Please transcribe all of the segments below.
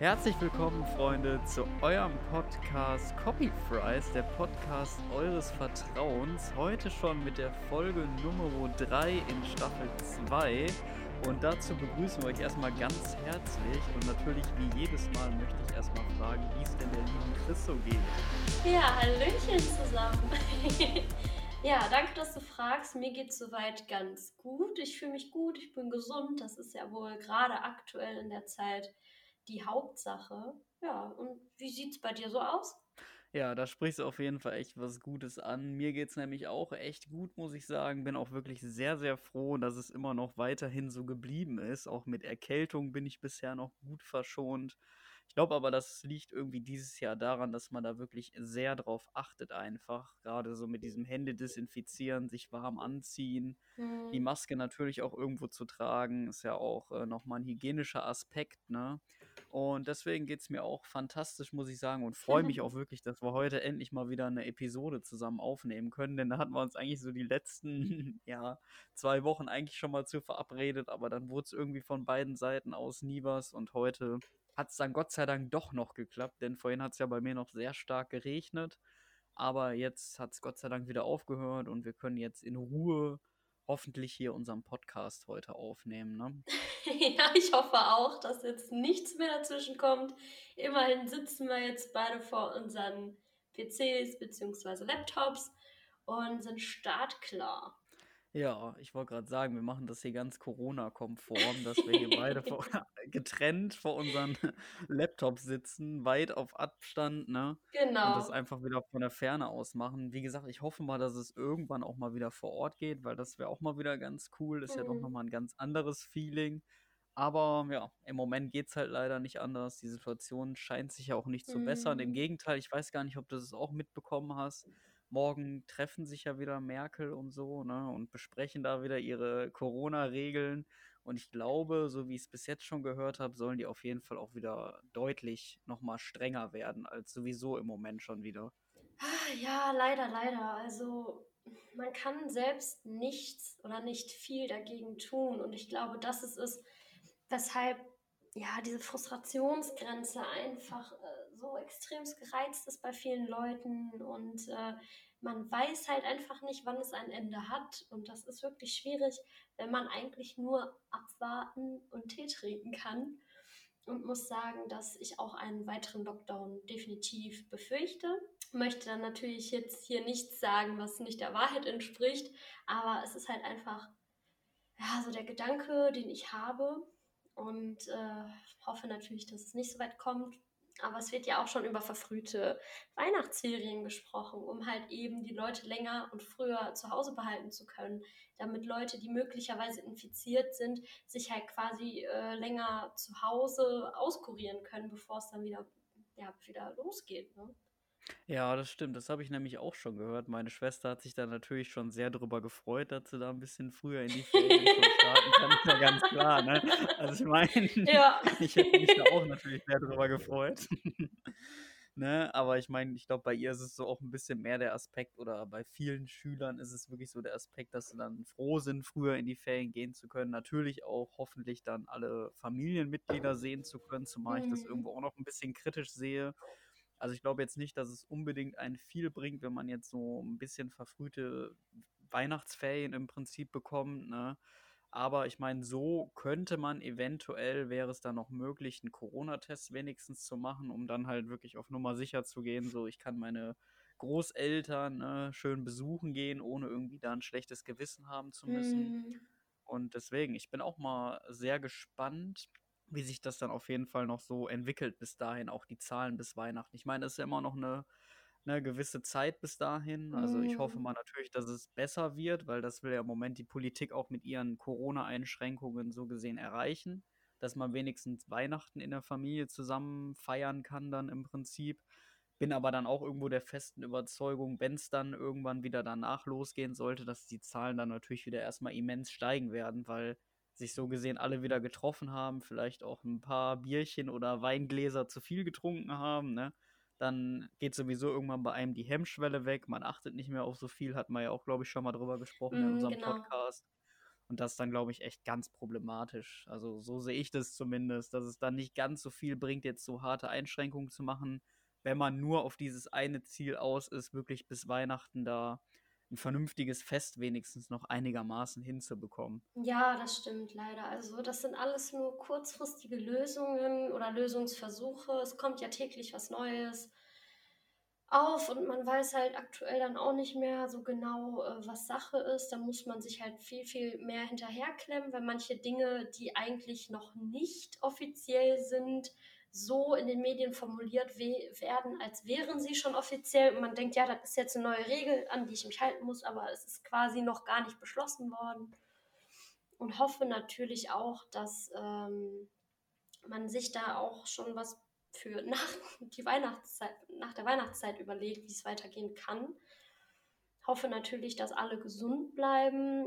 Herzlich willkommen, Freunde, zu eurem Podcast Copy Fries, der Podcast eures Vertrauens. Heute schon mit der Folge Nummer 3 in Staffel 2. Und dazu begrüßen wir euch erstmal ganz herzlich. Und natürlich, wie jedes Mal, möchte ich erstmal fragen, wie es denn der lieben Chris so geht. Ja, Hallöchen zusammen. ja, danke, dass du fragst. Mir geht es soweit ganz gut. Ich fühle mich gut, ich bin gesund. Das ist ja wohl gerade aktuell in der Zeit die Hauptsache. Ja, und wie sieht es bei dir so aus? Ja, da sprichst du auf jeden Fall echt was Gutes an. Mir geht es nämlich auch echt gut, muss ich sagen. Bin auch wirklich sehr, sehr froh, dass es immer noch weiterhin so geblieben ist. Auch mit Erkältung bin ich bisher noch gut verschont. Ich glaube aber, das liegt irgendwie dieses Jahr daran, dass man da wirklich sehr drauf achtet einfach. Gerade so mit diesem Hände desinfizieren, sich warm anziehen, mhm. die Maske natürlich auch irgendwo zu tragen, ist ja auch äh, nochmal ein hygienischer Aspekt, ne? Und deswegen geht es mir auch fantastisch, muss ich sagen, und freue mich auch wirklich, dass wir heute endlich mal wieder eine Episode zusammen aufnehmen können, denn da hatten wir uns eigentlich so die letzten, ja, zwei Wochen eigentlich schon mal zu verabredet, aber dann wurde es irgendwie von beiden Seiten aus nie was und heute hat es dann Gott sei Dank doch noch geklappt, denn vorhin hat es ja bei mir noch sehr stark geregnet. Aber jetzt hat es Gott sei Dank wieder aufgehört und wir können jetzt in Ruhe hoffentlich hier unseren Podcast heute aufnehmen. Ne? ja, ich hoffe auch, dass jetzt nichts mehr dazwischen kommt. Immerhin sitzen wir jetzt beide vor unseren PCs bzw. Laptops und sind startklar. Ja, ich wollte gerade sagen, wir machen das hier ganz Corona-konform, dass wir hier beide vor, getrennt vor unseren Laptops sitzen, weit auf Abstand, ne? Genau. Und das einfach wieder von der Ferne aus machen. Wie gesagt, ich hoffe mal, dass es irgendwann auch mal wieder vor Ort geht, weil das wäre auch mal wieder ganz cool. Ist mhm. ja doch mhm. nochmal ein ganz anderes Feeling. Aber ja, im Moment geht es halt leider nicht anders. Die Situation scheint sich ja auch nicht zu mhm. bessern. Im mhm. Gegenteil, ich weiß gar nicht, ob du es auch mitbekommen hast Morgen treffen sich ja wieder Merkel und so, ne, und besprechen da wieder ihre Corona-Regeln. Und ich glaube, so wie ich es bis jetzt schon gehört habe, sollen die auf jeden Fall auch wieder deutlich nochmal strenger werden, als sowieso im Moment schon wieder. Ah, ja, leider, leider. Also man kann selbst nichts oder nicht viel dagegen tun. Und ich glaube, das ist es, weshalb ja diese Frustrationsgrenze einfach so extrem gereizt ist bei vielen Leuten und äh, man weiß halt einfach nicht, wann es ein Ende hat. Und das ist wirklich schwierig, wenn man eigentlich nur abwarten und Tee trinken kann. Und muss sagen, dass ich auch einen weiteren Lockdown definitiv befürchte. Möchte dann natürlich jetzt hier nichts sagen, was nicht der Wahrheit entspricht. Aber es ist halt einfach, ja, so der Gedanke, den ich habe. Und äh, hoffe natürlich, dass es nicht so weit kommt. Aber es wird ja auch schon über verfrühte Weihnachtsferien gesprochen, um halt eben die Leute länger und früher zu Hause behalten zu können, damit Leute, die möglicherweise infiziert sind, sich halt quasi äh, länger zu Hause auskurieren können, bevor es dann wieder, ja, wieder losgeht. Ne? Ja, das stimmt. Das habe ich nämlich auch schon gehört. Meine Schwester hat sich da natürlich schon sehr drüber gefreut, dass sie da ein bisschen früher in die Ferien schon starten kann. Ist ja ganz klar, ne? Also ich meine, Ja. ich hätte mich da auch natürlich sehr drüber gefreut. Ne? Aber ich meine, ich glaube, bei ihr ist es so auch ein bisschen mehr der Aspekt, oder bei vielen Schülern ist es wirklich so der Aspekt, dass sie dann froh sind, früher in die Ferien gehen zu können. Natürlich auch hoffentlich dann alle Familienmitglieder sehen zu können, zumal ich das mhm. irgendwo auch noch ein bisschen kritisch sehe. Also ich glaube jetzt nicht, dass es unbedingt ein viel bringt, wenn man jetzt so ein bisschen verfrühte Weihnachtsferien im Prinzip bekommt, ne? Aber ich meine, so könnte man eventuell, wäre es dann noch möglich, einen Corona-Test wenigstens zu machen, um dann halt wirklich auf Nummer sicher zu gehen. So, ich kann meine Großeltern ne, schön besuchen gehen, ohne irgendwie da ein schlechtes Gewissen haben zu müssen. Mhm. Und deswegen, ich bin auch mal sehr gespannt, wie sich das dann auf jeden Fall noch so entwickelt bis dahin, auch die Zahlen bis Weihnachten. Ich meine, es ist ja immer noch eine, eine gewisse Zeit bis dahin. Also ich hoffe mhm. mal natürlich, dass es besser wird, weil das will ja im Moment die Politik auch mit ihren Corona-Einschränkungen so gesehen erreichen, dass man wenigstens Weihnachten in der Familie zusammen feiern kann dann im Prinzip. Bin aber dann auch irgendwo der festen Überzeugung, wenn es dann irgendwann wieder danach losgehen sollte, dass die Zahlen dann natürlich wieder erstmal immens steigen werden, weil sich so gesehen alle wieder getroffen haben, vielleicht auch ein paar Bierchen oder Weingläser zu viel getrunken haben, ne? Dann geht sowieso irgendwann bei einem die Hemmschwelle weg. Man achtet nicht mehr auf so viel, hat man ja auch, glaube ich, schon mal drüber gesprochen mm, in unserem genau. Podcast. Und das ist dann, glaube ich, echt ganz problematisch. Also so sehe ich das zumindest, dass es dann nicht ganz so viel bringt, jetzt so harte Einschränkungen zu machen, wenn man nur auf dieses eine Ziel aus ist, wirklich bis Weihnachten da ein vernünftiges Fest wenigstens noch einigermaßen hinzubekommen. Ja, das stimmt leider. Also das sind alles nur kurzfristige Lösungen oder Lösungsversuche. Es kommt ja täglich was Neues auf und man weiß halt aktuell dann auch nicht mehr so genau, äh, was Sache ist. Da muss man sich halt viel, viel mehr hinterherklemmen, weil manche Dinge, die eigentlich noch nicht offiziell sind, so in den Medien formuliert werden, als wären sie schon offiziell. Und man denkt, ja, das ist jetzt eine neue Regel, an die ich mich halten muss, aber es ist quasi noch gar nicht beschlossen worden. Und hoffe natürlich auch, dass ähm, man sich da auch schon was für nach, die Weihnachtszeit, nach der Weihnachtszeit überlegt, wie es weitergehen kann. Hoffe natürlich, dass alle gesund bleiben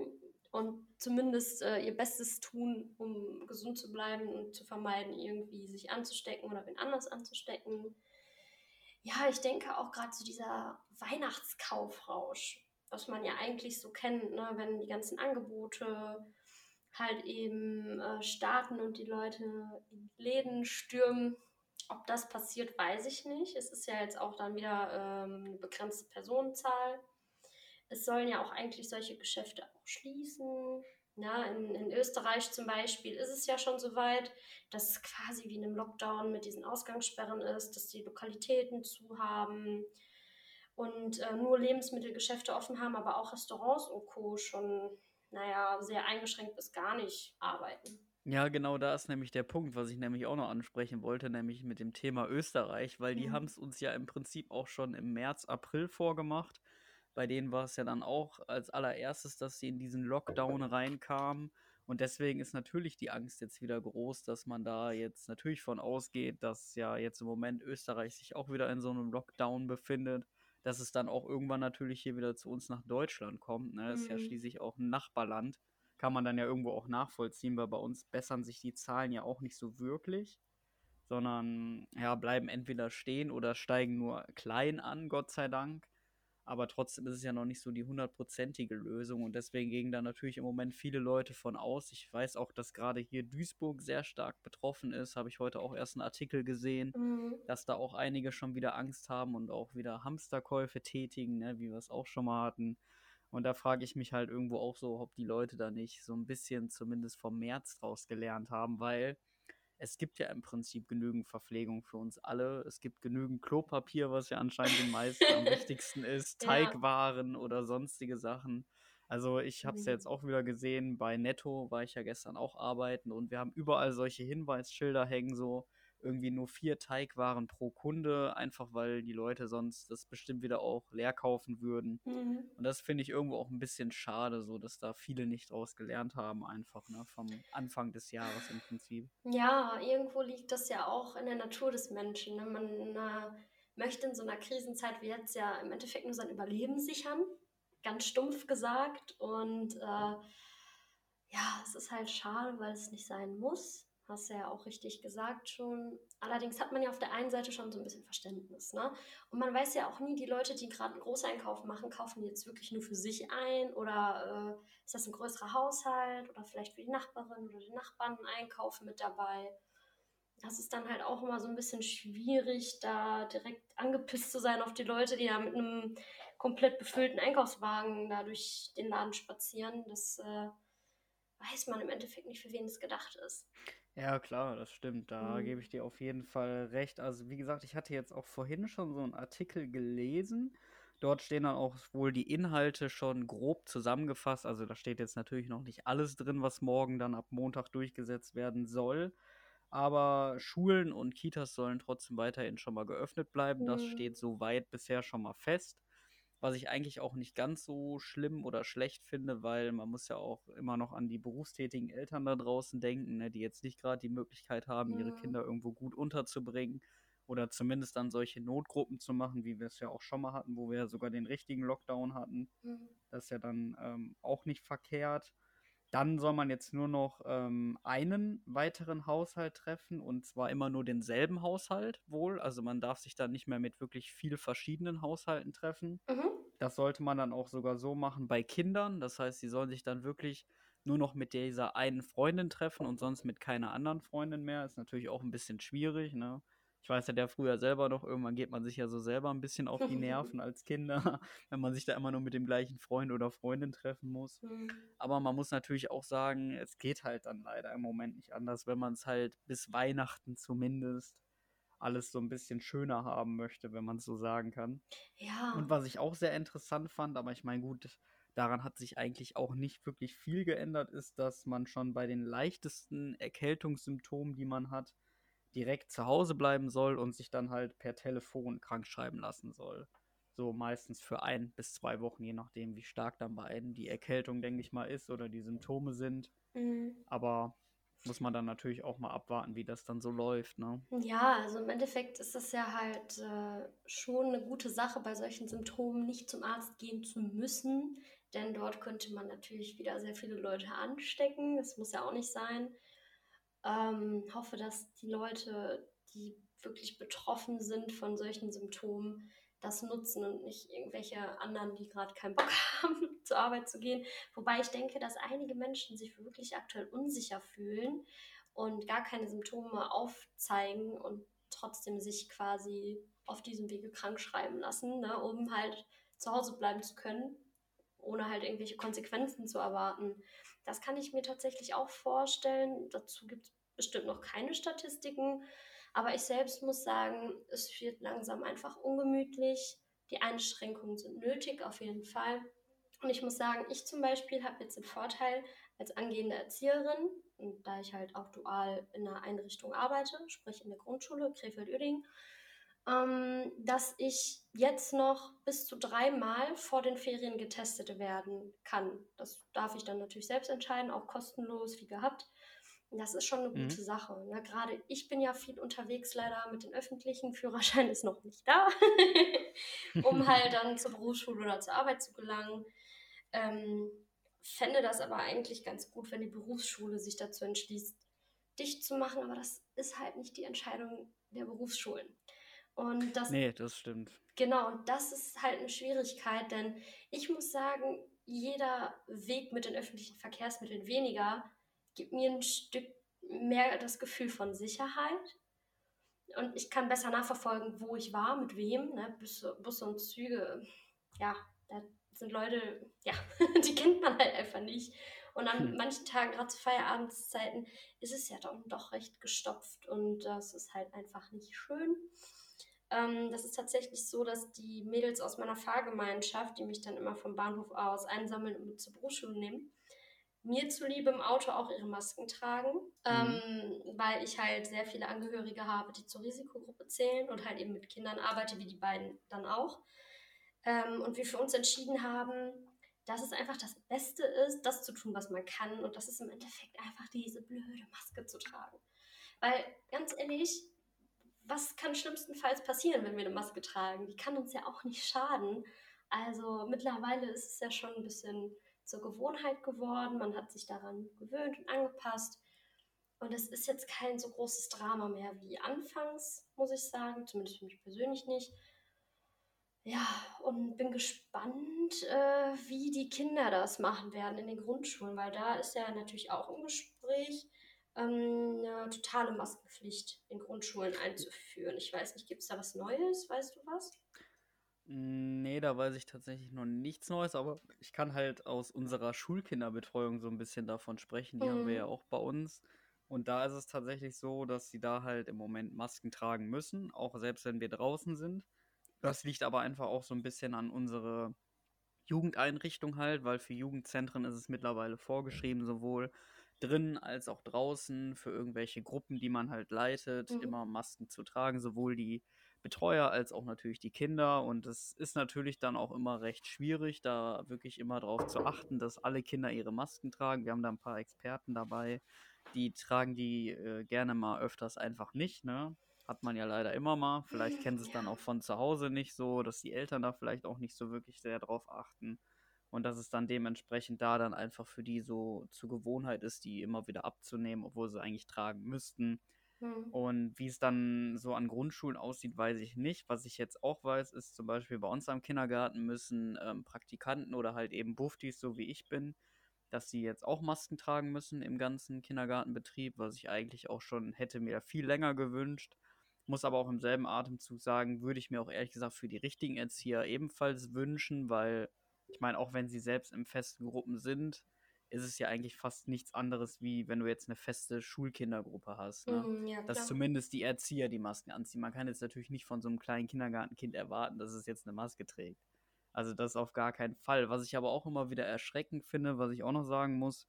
und zumindest äh, ihr Bestes tun, um gesund zu bleiben und zu vermeiden, irgendwie sich anzustecken oder wen anders anzustecken. Ja, ich denke auch gerade zu dieser Weihnachtskaufrausch, was man ja eigentlich so kennt, ne? wenn die ganzen Angebote halt eben äh, starten und die Leute in Läden stürmen ob das passiert, weiß ich nicht. Es ist ja jetzt auch dann wieder ähm, eine begrenzte Personenzahl. Es sollen ja auch eigentlich solche Geschäfte auch schließen. Ja, in, in Österreich zum Beispiel ist es ja schon so weit, dass es quasi wie in einem Lockdown mit diesen Ausgangssperren ist, dass die Lokalitäten zu haben und äh, nur Lebensmittelgeschäfte offen haben, aber auch Restaurants und Co. schon, naja, sehr eingeschränkt bis gar nicht arbeiten. Ja, genau da ist nämlich der Punkt, was ich nämlich auch noch ansprechen wollte, nämlich mit dem Thema Österreich, weil die mhm. haben es uns ja im Prinzip auch schon im März, April vorgemacht. Bei denen war es ja dann auch als allererstes, dass sie in diesen Lockdown reinkamen. Und deswegen ist natürlich die Angst jetzt wieder groß, dass man da jetzt natürlich von ausgeht, dass ja jetzt im Moment Österreich sich auch wieder in so einem Lockdown befindet, dass es dann auch irgendwann natürlich hier wieder zu uns nach Deutschland kommt. Ne? Das ist ja mhm. schließlich auch ein Nachbarland kann man dann ja irgendwo auch nachvollziehen, weil bei uns bessern sich die Zahlen ja auch nicht so wirklich, sondern ja, bleiben entweder stehen oder steigen nur klein an, Gott sei Dank. Aber trotzdem ist es ja noch nicht so die hundertprozentige Lösung und deswegen gehen da natürlich im Moment viele Leute von aus. Ich weiß auch, dass gerade hier Duisburg sehr stark betroffen ist. Habe ich heute auch erst einen Artikel gesehen, mhm. dass da auch einige schon wieder Angst haben und auch wieder Hamsterkäufe tätigen, ne, wie wir es auch schon mal hatten. Und da frage ich mich halt irgendwo auch so, ob die Leute da nicht so ein bisschen zumindest vom März draus gelernt haben, weil es gibt ja im Prinzip genügend Verpflegung für uns alle. Es gibt genügend Klopapier, was ja anscheinend den meisten am wichtigsten ist, Teigwaren ja. oder sonstige Sachen. Also ich habe es mhm. jetzt auch wieder gesehen, bei Netto war ich ja gestern auch arbeiten und wir haben überall solche Hinweisschilder hängen, so irgendwie nur vier Teigwaren pro Kunde, einfach weil die Leute sonst das bestimmt wieder auch leer kaufen würden. Mhm. Und das finde ich irgendwo auch ein bisschen schade, so dass da viele nicht draus gelernt haben, einfach ne, vom Anfang des Jahres im Prinzip. Ja, irgendwo liegt das ja auch in der Natur des Menschen. Ne? Man äh, möchte in so einer Krisenzeit wie jetzt ja im Endeffekt nur sein Überleben sichern, ganz stumpf gesagt. Und äh, ja, es ist halt schade, weil es nicht sein muss. Hast du ja auch richtig gesagt schon. Allerdings hat man ja auf der einen Seite schon so ein bisschen Verständnis. Ne? Und man weiß ja auch nie, die Leute, die gerade einen Großeinkauf machen, kaufen die jetzt wirklich nur für sich ein oder äh, ist das ein größerer Haushalt oder vielleicht für die Nachbarin oder den Nachbarn ein Einkauf mit dabei. Das ist dann halt auch immer so ein bisschen schwierig, da direkt angepisst zu sein auf die Leute, die da mit einem komplett befüllten Einkaufswagen da durch den Laden spazieren. Das äh, weiß man im Endeffekt nicht, für wen es gedacht ist. Ja, klar, das stimmt. Da mhm. gebe ich dir auf jeden Fall recht. Also, wie gesagt, ich hatte jetzt auch vorhin schon so einen Artikel gelesen. Dort stehen dann auch wohl die Inhalte schon grob zusammengefasst. Also, da steht jetzt natürlich noch nicht alles drin, was morgen dann ab Montag durchgesetzt werden soll. Aber Schulen und Kitas sollen trotzdem weiterhin schon mal geöffnet bleiben. Mhm. Das steht soweit bisher schon mal fest was ich eigentlich auch nicht ganz so schlimm oder schlecht finde, weil man muss ja auch immer noch an die berufstätigen Eltern da draußen denken, ne, die jetzt nicht gerade die Möglichkeit haben, ihre Kinder irgendwo gut unterzubringen oder zumindest dann solche Notgruppen zu machen, wie wir es ja auch schon mal hatten, wo wir ja sogar den richtigen Lockdown hatten. Mhm. Das ist ja dann ähm, auch nicht verkehrt. Dann soll man jetzt nur noch ähm, einen weiteren Haushalt treffen und zwar immer nur denselben Haushalt wohl. Also man darf sich dann nicht mehr mit wirklich viel verschiedenen Haushalten treffen. Mhm. Das sollte man dann auch sogar so machen bei Kindern. Das heißt, sie sollen sich dann wirklich nur noch mit dieser einen Freundin treffen und sonst mit keiner anderen Freundin mehr. Ist natürlich auch ein bisschen schwierig, ne? Ich weiß ja, der früher selber noch, irgendwann geht man sich ja so selber ein bisschen auf die Nerven als Kinder, wenn man sich da immer nur mit dem gleichen Freund oder Freundin treffen muss. Mhm. Aber man muss natürlich auch sagen, es geht halt dann leider im Moment nicht anders, wenn man es halt bis Weihnachten zumindest alles so ein bisschen schöner haben möchte, wenn man es so sagen kann. Ja. Und was ich auch sehr interessant fand, aber ich meine, gut, daran hat sich eigentlich auch nicht wirklich viel geändert, ist, dass man schon bei den leichtesten Erkältungssymptomen, die man hat, direkt zu Hause bleiben soll und sich dann halt per Telefon krank schreiben lassen soll. So meistens für ein bis zwei Wochen, je nachdem, wie stark dann bei einem die Erkältung, denke ich mal, ist oder die Symptome sind. Mhm. Aber muss man dann natürlich auch mal abwarten, wie das dann so läuft, ne? Ja, also im Endeffekt ist das ja halt äh, schon eine gute Sache, bei solchen Symptomen nicht zum Arzt gehen zu müssen, denn dort könnte man natürlich wieder sehr viele Leute anstecken. Das muss ja auch nicht sein. Ähm, hoffe, dass die Leute, die wirklich betroffen sind von solchen Symptomen, das nutzen und nicht irgendwelche anderen, die gerade keinen Bock haben, zur Arbeit zu gehen. Wobei ich denke, dass einige Menschen sich wirklich aktuell unsicher fühlen und gar keine Symptome aufzeigen und trotzdem sich quasi auf diesem Wege krank schreiben lassen, ne, um halt zu Hause bleiben zu können, ohne halt irgendwelche Konsequenzen zu erwarten. Das kann ich mir tatsächlich auch vorstellen. Dazu gibt es bestimmt noch keine Statistiken. Aber ich selbst muss sagen, es wird langsam einfach ungemütlich. Die Einschränkungen sind nötig, auf jeden Fall. Und ich muss sagen, ich zum Beispiel habe jetzt den Vorteil als angehende Erzieherin, und da ich halt auch dual in einer Einrichtung arbeite, sprich in der Grundschule Krefeld-Uerdingen, ähm, dass ich jetzt noch bis zu dreimal vor den Ferien getestet werden kann. Das darf ich dann natürlich selbst entscheiden, auch kostenlos wie gehabt. Das ist schon eine Mhm. gute Sache. Ne? Gerade ich bin ja viel unterwegs, leider mit den öffentlichen. Führerschein ist noch nicht da, um halt dann zur Berufsschule oder zur Arbeit zu gelangen. Ähm, fände das aber eigentlich ganz gut, wenn die Berufsschule sich dazu entschließt, dicht zu machen. Aber das ist halt nicht die Entscheidung der Berufsschulen. Und das Nee, das stimmt. Genau, und das ist halt eine Schwierigkeit, denn ich muss sagen, jeder Weg mit den öffentlichen Verkehrsmitteln weniger gibt mir ein Stück mehr das Gefühl von Sicherheit. Und ich kann besser nachverfolgen, wo ich war, mit wem. Ne? Busse, Busse und Züge, ja, da sind Leute, ja, die kennt man halt einfach nicht. Und an Hm. manchen Tagen, gerade zu Feierabendzeiten, ist es ja dann doch recht gestopft und das ist halt einfach nicht schön. Ähm, das ist tatsächlich so, dass die Mädels aus meiner Fahrgemeinschaft, die mich dann immer vom Bahnhof aus einsammeln und mit zur Berufsschule nehmen, mir zuliebe im Auto auch ihre Masken tragen, ähm, weil ich halt sehr viele Angehörige habe, die zur Risikogruppe zählen und halt eben mit Kindern arbeite, wie die beiden dann auch. Ähm, und wir für uns entschieden haben, dass es einfach das Beste ist, das zu tun, was man kann. Und das ist im Endeffekt einfach diese blöde Maske zu tragen. Weil, ganz ehrlich, was kann schlimmstenfalls passieren, wenn wir eine Maske tragen? Die kann uns ja auch nicht schaden. Also mittlerweile ist es ja schon ein bisschen zur Gewohnheit geworden. Man hat sich daran gewöhnt und angepasst. Und es ist jetzt kein so großes Drama mehr wie anfangs, muss ich sagen. Zumindest für mich persönlich nicht. Ja, und bin gespannt, äh, wie die Kinder das machen werden in den Grundschulen, weil da ist ja natürlich auch im Gespräch, eine totale Maskenpflicht in Grundschulen einzuführen. Ich weiß nicht, gibt es da was Neues? Weißt du was? Nee, da weiß ich tatsächlich noch nichts Neues, aber ich kann halt aus unserer Schulkinderbetreuung so ein bisschen davon sprechen. Die haben wir ja Mhm. auch bei uns. Und da ist es tatsächlich so, dass sie da halt im Moment Masken tragen müssen, auch selbst wenn wir draußen sind. Das liegt aber einfach auch so ein bisschen an unsere Jugendeinrichtung halt, weil für Jugendzentren ist es mittlerweile vorgeschrieben, sowohl drin als auch draußen für irgendwelche Gruppen, die man halt leitet, Mhm. immer Masken zu tragen, sowohl die Betreuer als auch natürlich die Kinder. Und es ist natürlich dann auch immer recht schwierig, da wirklich immer darauf zu achten, dass alle Kinder ihre Masken tragen. Wir haben da ein paar Experten dabei, die tragen die äh, gerne mal öfters einfach nicht, ne? Hat man ja leider immer mal. Vielleicht kennen sie es dann auch von zu Hause nicht so, dass die Eltern da vielleicht auch nicht so wirklich sehr drauf achten. Und dass es dann dementsprechend da dann einfach für die so zur Gewohnheit ist, die immer wieder abzunehmen, obwohl sie eigentlich tragen müssten. Hm. Und wie es dann so an Grundschulen aussieht, weiß ich nicht. Was ich jetzt auch weiß, ist zum Beispiel bei uns am Kindergarten müssen ähm, Praktikanten oder halt eben Buftis, so wie ich bin, dass sie jetzt auch Masken tragen müssen im ganzen Kindergartenbetrieb, was ich eigentlich auch schon hätte mir viel länger gewünscht. Muss aber auch im selben Atemzug sagen, würde ich mir auch ehrlich gesagt für die richtigen Erzieher ebenfalls wünschen, weil ich meine, auch wenn sie selbst in festen Gruppen sind, ist es ja eigentlich fast nichts anderes, wie wenn du jetzt eine feste Schulkindergruppe hast. Ne? Mm, ja, Dass klar. zumindest die Erzieher die Masken anziehen. Man kann jetzt natürlich nicht von so einem kleinen Kindergartenkind erwarten, dass es jetzt eine Maske trägt. Also das auf gar keinen Fall. Was ich aber auch immer wieder erschreckend finde, was ich auch noch sagen muss,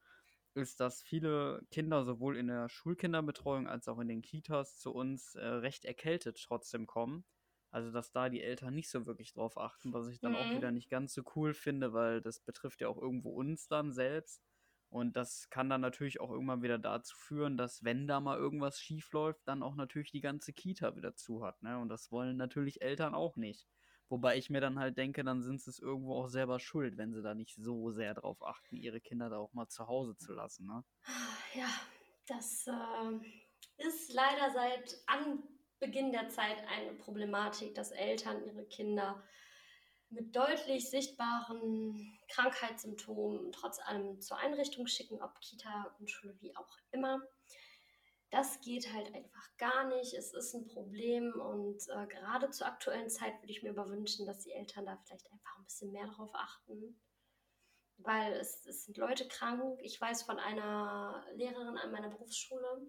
ist, dass viele Kinder sowohl in der Schulkinderbetreuung als auch in den Kitas zu uns äh, recht erkältet trotzdem kommen. Also dass da die Eltern nicht so wirklich drauf achten, was ich dann auch Mhm. wieder nicht ganz so cool finde, weil das betrifft ja auch irgendwo uns dann selbst. Und das kann dann natürlich auch irgendwann wieder dazu führen, dass wenn da mal irgendwas schief läuft, dann auch natürlich die ganze Kita wieder zu hat. Ne? Und das wollen natürlich Eltern auch nicht. Wobei ich mir dann halt denke, dann sind sie es irgendwo auch selber schuld, wenn sie da nicht so sehr drauf achten, ihre Kinder da auch mal zu Hause zu lassen. Ne? Ja, das äh, ist leider seit Anbeginn der Zeit eine Problematik, dass Eltern ihre Kinder mit deutlich sichtbaren Krankheitssymptomen trotz allem zur Einrichtung schicken, ob Kita, Grundschule, wie auch immer. Das geht halt einfach gar nicht. Es ist ein Problem und äh, gerade zur aktuellen Zeit würde ich mir aber wünschen, dass die Eltern da vielleicht einfach ein bisschen mehr darauf achten. Weil es, es sind Leute krank. Ich weiß von einer Lehrerin an meiner Berufsschule,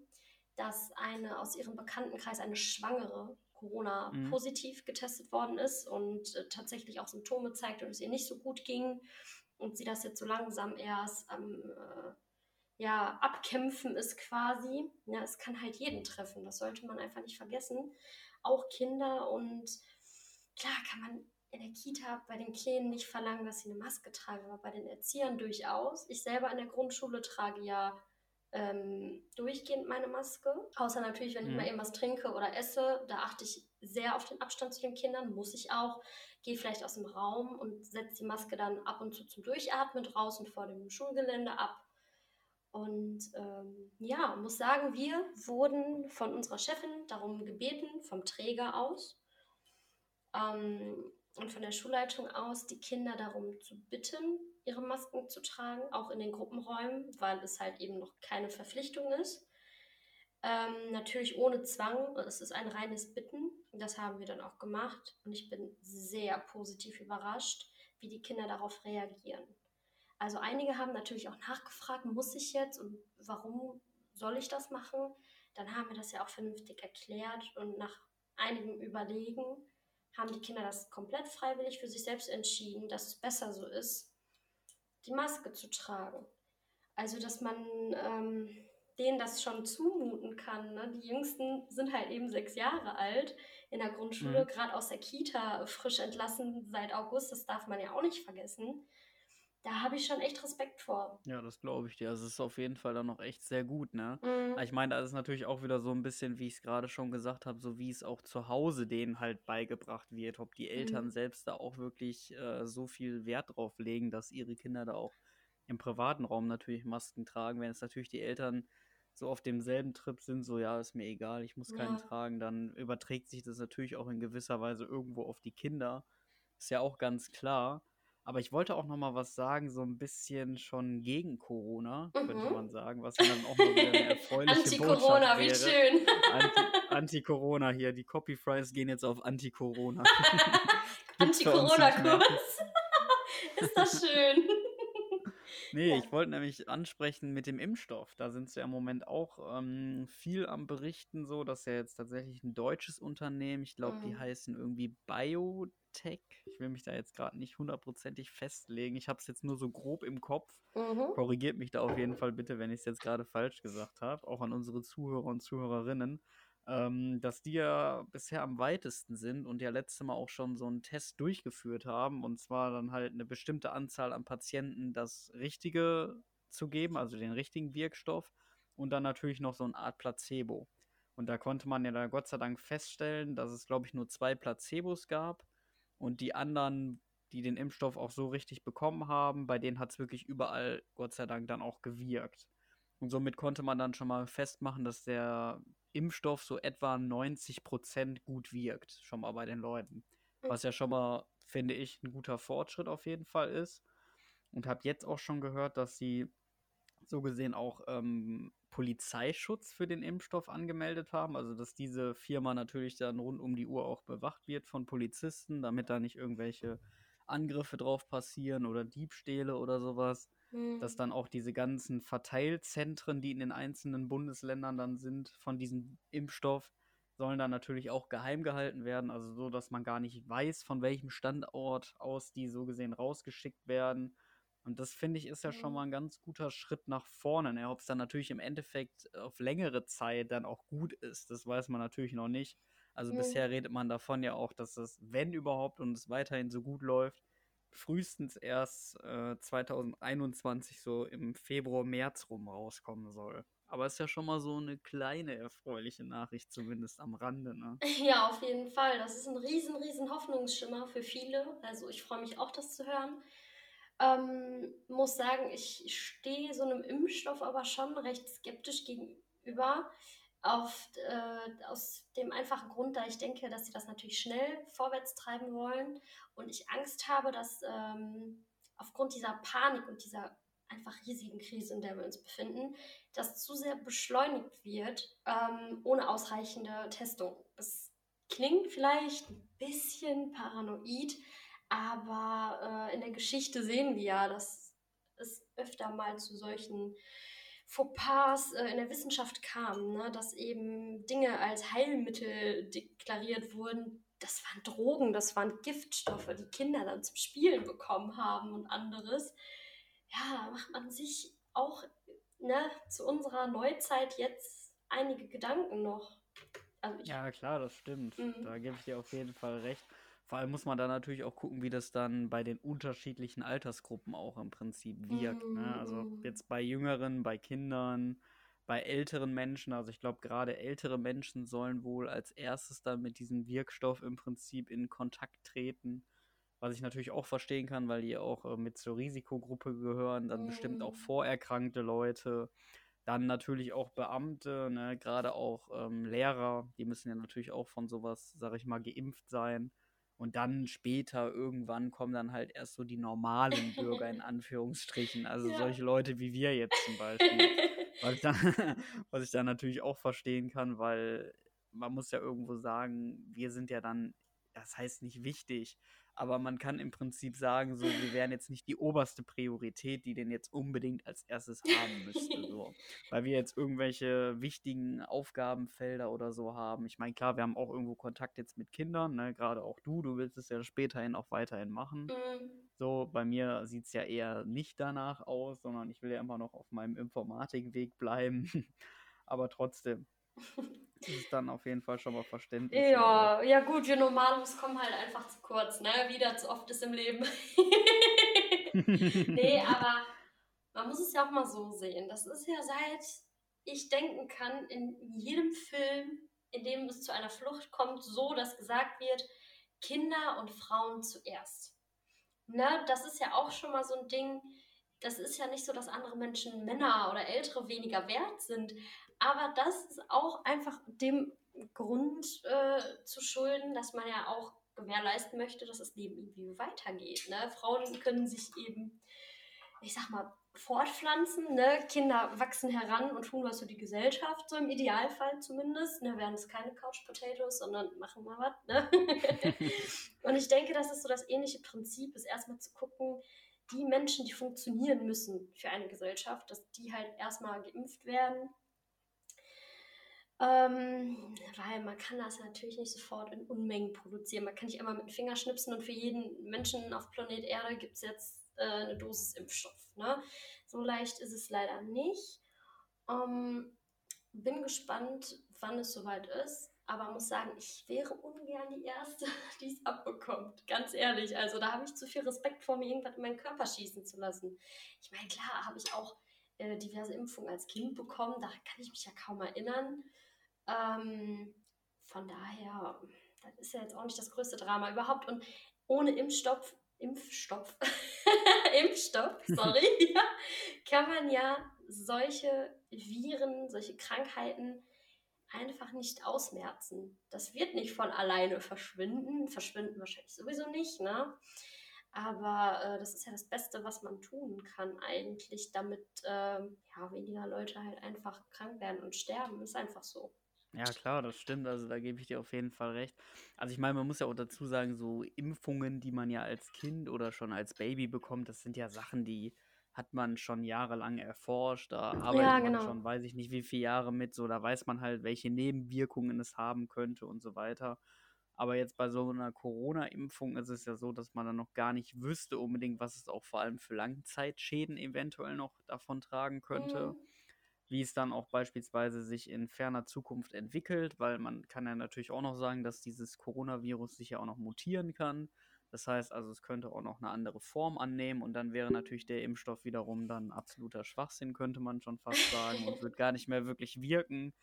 dass eine aus ihrem Bekanntenkreis, eine Schwangere, Corona Mhm. positiv getestet worden ist und äh, tatsächlich auch Symptome zeigte und es ihr nicht so gut ging und sie das jetzt so langsam erst am äh, ja, Abkämpfen ist quasi. Ja, es kann halt jeden treffen, das sollte man einfach nicht vergessen. Auch Kinder und klar kann man in der Kita bei den Kleinen nicht verlangen, dass sie eine Maske tragen, aber bei den Erziehern durchaus. Ich selber in der Grundschule trage ja ähm, durchgehend meine Maske. Außer natürlich, wenn ich Mhm. mal irgendwas trinke oder esse, da achte ich sehr auf den Abstand zu den Kindern, muss ich auch. Gehe vielleicht aus dem Raum und setze die Maske dann ab und zu zum Durchatmen draußen vor dem Schulgelände ab. Und ähm, ja, muss sagen, wir wurden von unserer Chefin darum gebeten, vom Träger aus ähm, und von der Schulleitung aus, die Kinder darum zu bitten, ihre Masken zu tragen, auch in den Gruppenräumen, weil es halt eben noch keine Verpflichtung ist. Ähm, natürlich ohne Zwang, es ist ein reines Bitten. Das haben wir dann auch gemacht und ich bin sehr positiv überrascht, wie die Kinder darauf reagieren. Also einige haben natürlich auch nachgefragt, muss ich jetzt und warum soll ich das machen? Dann haben wir das ja auch vernünftig erklärt und nach einigem Überlegen haben die Kinder das komplett freiwillig für sich selbst entschieden, dass es besser so ist, die Maske zu tragen. Also, dass man ähm, denen das schon zumuten kann. Ne? Die Jüngsten sind halt eben sechs Jahre alt in der Grundschule, Mhm. gerade aus der Kita frisch entlassen seit August, das darf man ja auch nicht vergessen. Da habe ich schon echt Respekt vor. Ja, das glaube ich dir. Also es ist auf jeden Fall dann noch echt sehr gut, ne? Mhm. Ich meine, da ist natürlich auch wieder so ein bisschen, wie ich es gerade schon gesagt habe, so wie es auch zu Hause denen halt beigebracht wird, ob die Eltern Mhm. selbst da auch wirklich äh, so viel Wert drauf legen, dass ihre Kinder da auch im privaten Raum natürlich Masken tragen. Wenn es natürlich die Eltern so auf demselben Trip sind, so ja, ist mir egal, ich muss keinen Ja. tragen, dann überträgt sich das natürlich auch in gewisser Weise irgendwo auf die Kinder. Ist ja auch ganz klar. Aber ich wollte auch noch mal was sagen, so ein bisschen schon gegen Corona, könnte Mhm. man sagen, was dann auch mal wieder eine erfreuliche Anti-Corona, wie schön. Anti- Anti-Corona hier, die Copy-Fries gehen jetzt auf Anti-Corona. Anti-Corona-Kurs. ist das schön. Nee, Ja. ich wollte nämlich ansprechen mit dem Impfstoff. Da sind sie ja im Moment auch ähm, viel am Berichten, so dass ja jetzt tatsächlich ein deutsches Unternehmen, ich glaube, die Mhm. heißen irgendwie Biotech. Ich will mich da jetzt gerade nicht hundertprozentig festlegen. Ich habe es jetzt nur so grob im Kopf. Mhm. Korrigiert mich da auf jeden Fall bitte, wenn ich es jetzt gerade falsch gesagt habe, auch an unsere Zuhörer und Zuhörerinnen, ähm, dass die ja bisher am weitesten sind und ja letztes Mal auch schon so einen Test durchgeführt haben und zwar dann halt eine bestimmte Anzahl an Patienten das Richtige zu geben, also den richtigen Wirkstoff und dann natürlich noch so eine Art Placebo. Und da konnte man ja da Gott sei Dank feststellen, dass es, glaube ich, nur zwei Placebos gab und die anderen die den Impfstoff auch so richtig bekommen haben, bei denen hat es wirklich überall, Gott sei Dank, dann auch gewirkt. Und somit konnte man dann schon mal festmachen, dass der Impfstoff so etwa 90% gut wirkt, schon mal bei den Leuten. Was ja schon mal, finde ich, ein guter Fortschritt auf jeden Fall ist. Und habe jetzt auch schon gehört, dass sie so gesehen auch ähm, Polizeischutz für den Impfstoff angemeldet haben. Also dass diese Firma natürlich dann rund um die Uhr auch bewacht wird von Polizisten, damit da nicht irgendwelche Angriffe drauf passieren oder Diebstähle oder sowas. Mhm. Dass dann auch diese ganzen Verteilzentren, die in den einzelnen Bundesländern dann sind von diesem Impfstoff, sollen dann natürlich auch geheim gehalten werden, also so, dass man gar nicht weiß, von welchem Standort aus die so gesehen rausgeschickt werden. Und das finde ich ist ja schon mal ein ganz guter Schritt nach vorne. Ne? Ob es dann natürlich im Endeffekt auf längere Zeit dann auch gut ist, das weiß man natürlich noch nicht. Also mhm. bisher redet man davon ja auch, dass es, wenn überhaupt und es weiterhin so gut läuft, frühestens erst äh, 2021 so im Februar, März rum rauskommen soll. Aber es ist ja schon mal so eine kleine erfreuliche Nachricht, zumindest am Rande. Ne? Ja, auf jeden Fall. Das ist ein riesen, riesen Hoffnungsschimmer für viele. Also ich freue mich auch, das zu hören. Ähm, muss sagen, ich stehe so einem Impfstoff aber schon recht skeptisch gegenüber. Auf, äh, aus dem einfachen Grund, da ich denke, dass sie das natürlich schnell vorwärts treiben wollen und ich Angst habe, dass ähm, aufgrund dieser Panik und dieser einfach riesigen Krise, in der wir uns befinden, das zu sehr beschleunigt wird, ähm, ohne ausreichende Testung. Das klingt vielleicht ein bisschen paranoid, aber äh, in der Geschichte sehen wir ja, dass es öfter mal zu solchen Fauxpas äh, in der Wissenschaft kam, ne? dass eben Dinge als Heilmittel deklariert wurden. Das waren Drogen, das waren Giftstoffe, die Kinder dann zum Spielen bekommen haben und anderes. Ja, macht man sich auch ne, zu unserer Neuzeit jetzt einige Gedanken noch. Also ja, klar, das stimmt. Mhm. Da gebe ich dir auf jeden Fall recht. Vor allem muss man da natürlich auch gucken, wie das dann bei den unterschiedlichen Altersgruppen auch im Prinzip wirkt. Mhm. Ne? Also mhm. jetzt bei Jüngeren, bei Kindern, bei älteren Menschen. Also ich glaube, gerade ältere Menschen sollen wohl als erstes dann mit diesem Wirkstoff im Prinzip in Kontakt treten. Was ich natürlich auch verstehen kann, weil die auch äh, mit zur Risikogruppe gehören, dann mhm. bestimmt auch mhm. vorerkrankte Leute. Dann natürlich auch Beamte, ne? gerade auch ähm, Lehrer, die müssen ja natürlich auch von sowas, sag ich mal, geimpft sein. Und dann später irgendwann kommen dann halt erst so die normalen Bürger in Anführungsstrichen, also ja. solche Leute wie wir jetzt zum Beispiel. was, ich dann, was ich dann natürlich auch verstehen kann, weil man muss ja irgendwo sagen, wir sind ja dann, das heißt nicht wichtig, aber man kann im Prinzip sagen, so, wir wären jetzt nicht die oberste Priorität, die den jetzt unbedingt als erstes haben müsste, so. Weil wir jetzt irgendwelche wichtigen Aufgabenfelder oder so haben. Ich meine, klar, wir haben auch irgendwo Kontakt jetzt mit Kindern, ne? gerade auch du, du willst es ja späterhin auch weiterhin machen. Mhm. So, bei mir sieht es ja eher nicht danach aus, sondern ich will ja immer noch auf meinem Informatikweg bleiben. aber trotzdem. Das ist dann auf jeden Fall schon mal verständlich. Ja, ja gut, wir Normalos kommen halt einfach zu kurz, ne? Wie das oft ist im Leben. nee, aber man muss es ja auch mal so sehen. Das ist ja seit ich denken kann, in jedem Film, in dem es zu einer Flucht kommt, so, dass gesagt wird, Kinder und Frauen zuerst. Ne? Das ist ja auch schon mal so ein Ding, das ist ja nicht so, dass andere Menschen, Männer oder Ältere weniger wert sind, aber das ist auch einfach dem Grund äh, zu schulden, dass man ja auch gewährleisten möchte, dass das Leben irgendwie weitergeht. Ne? Frauen können sich eben, ich sag mal, fortpflanzen. Ne? Kinder wachsen heran und tun was für die Gesellschaft, so im Idealfall zumindest. Ne? Werden es keine Couch Potatoes, sondern machen mal was. Ne? und ich denke, das ist so das ähnliche Prinzip, ist erstmal zu gucken, die Menschen, die funktionieren müssen für eine Gesellschaft, dass die halt erstmal geimpft werden, ähm, weil man kann das natürlich nicht sofort in Unmengen produzieren. Man kann nicht einmal mit dem Finger schnipsen und für jeden Menschen auf Planet Erde gibt es jetzt äh, eine Dosis Impfstoff. Ne? So leicht ist es leider nicht. Ähm, bin gespannt, wann es soweit ist. Aber muss sagen, ich wäre ungern die Erste, die es abbekommt. Ganz ehrlich. Also da habe ich zu viel Respekt vor mir, irgendwas in meinen Körper schießen zu lassen. Ich meine, klar, habe ich auch äh, diverse Impfungen als Kind bekommen. Da kann ich mich ja kaum erinnern. Ähm, von daher, das ist ja jetzt auch nicht das größte Drama überhaupt. Und ohne Impfstoff, Impfstoff, Impfstoff, sorry, kann man ja solche Viren, solche Krankheiten einfach nicht ausmerzen. Das wird nicht von alleine verschwinden, verschwinden wahrscheinlich sowieso nicht, ne? Aber äh, das ist ja das Beste, was man tun kann eigentlich, damit äh, ja, weniger Leute halt einfach krank werden und sterben. Ist einfach so. Ja, klar, das stimmt. Also da gebe ich dir auf jeden Fall recht. Also ich meine, man muss ja auch dazu sagen, so Impfungen, die man ja als Kind oder schon als Baby bekommt, das sind ja Sachen, die hat man schon jahrelang erforscht. Da arbeitet Ja, man genau. schon, weiß ich nicht, wie viele Jahre mit. So, da weiß man halt, welche Nebenwirkungen es haben könnte und so weiter. Aber jetzt bei so einer Corona-Impfung ist es ja so, dass man dann noch gar nicht wüsste unbedingt, was es auch vor allem für Langzeitschäden eventuell noch davon tragen könnte Mhm. Wie es dann auch beispielsweise sich in ferner Zukunft entwickelt, weil man kann ja natürlich auch noch sagen, dass dieses Coronavirus sich ja auch noch mutieren kann. Das heißt also, es könnte auch noch eine andere Form annehmen und dann wäre natürlich der Impfstoff wiederum dann absoluter Schwachsinn, könnte man schon fast sagen, und wird gar nicht mehr wirklich wirken.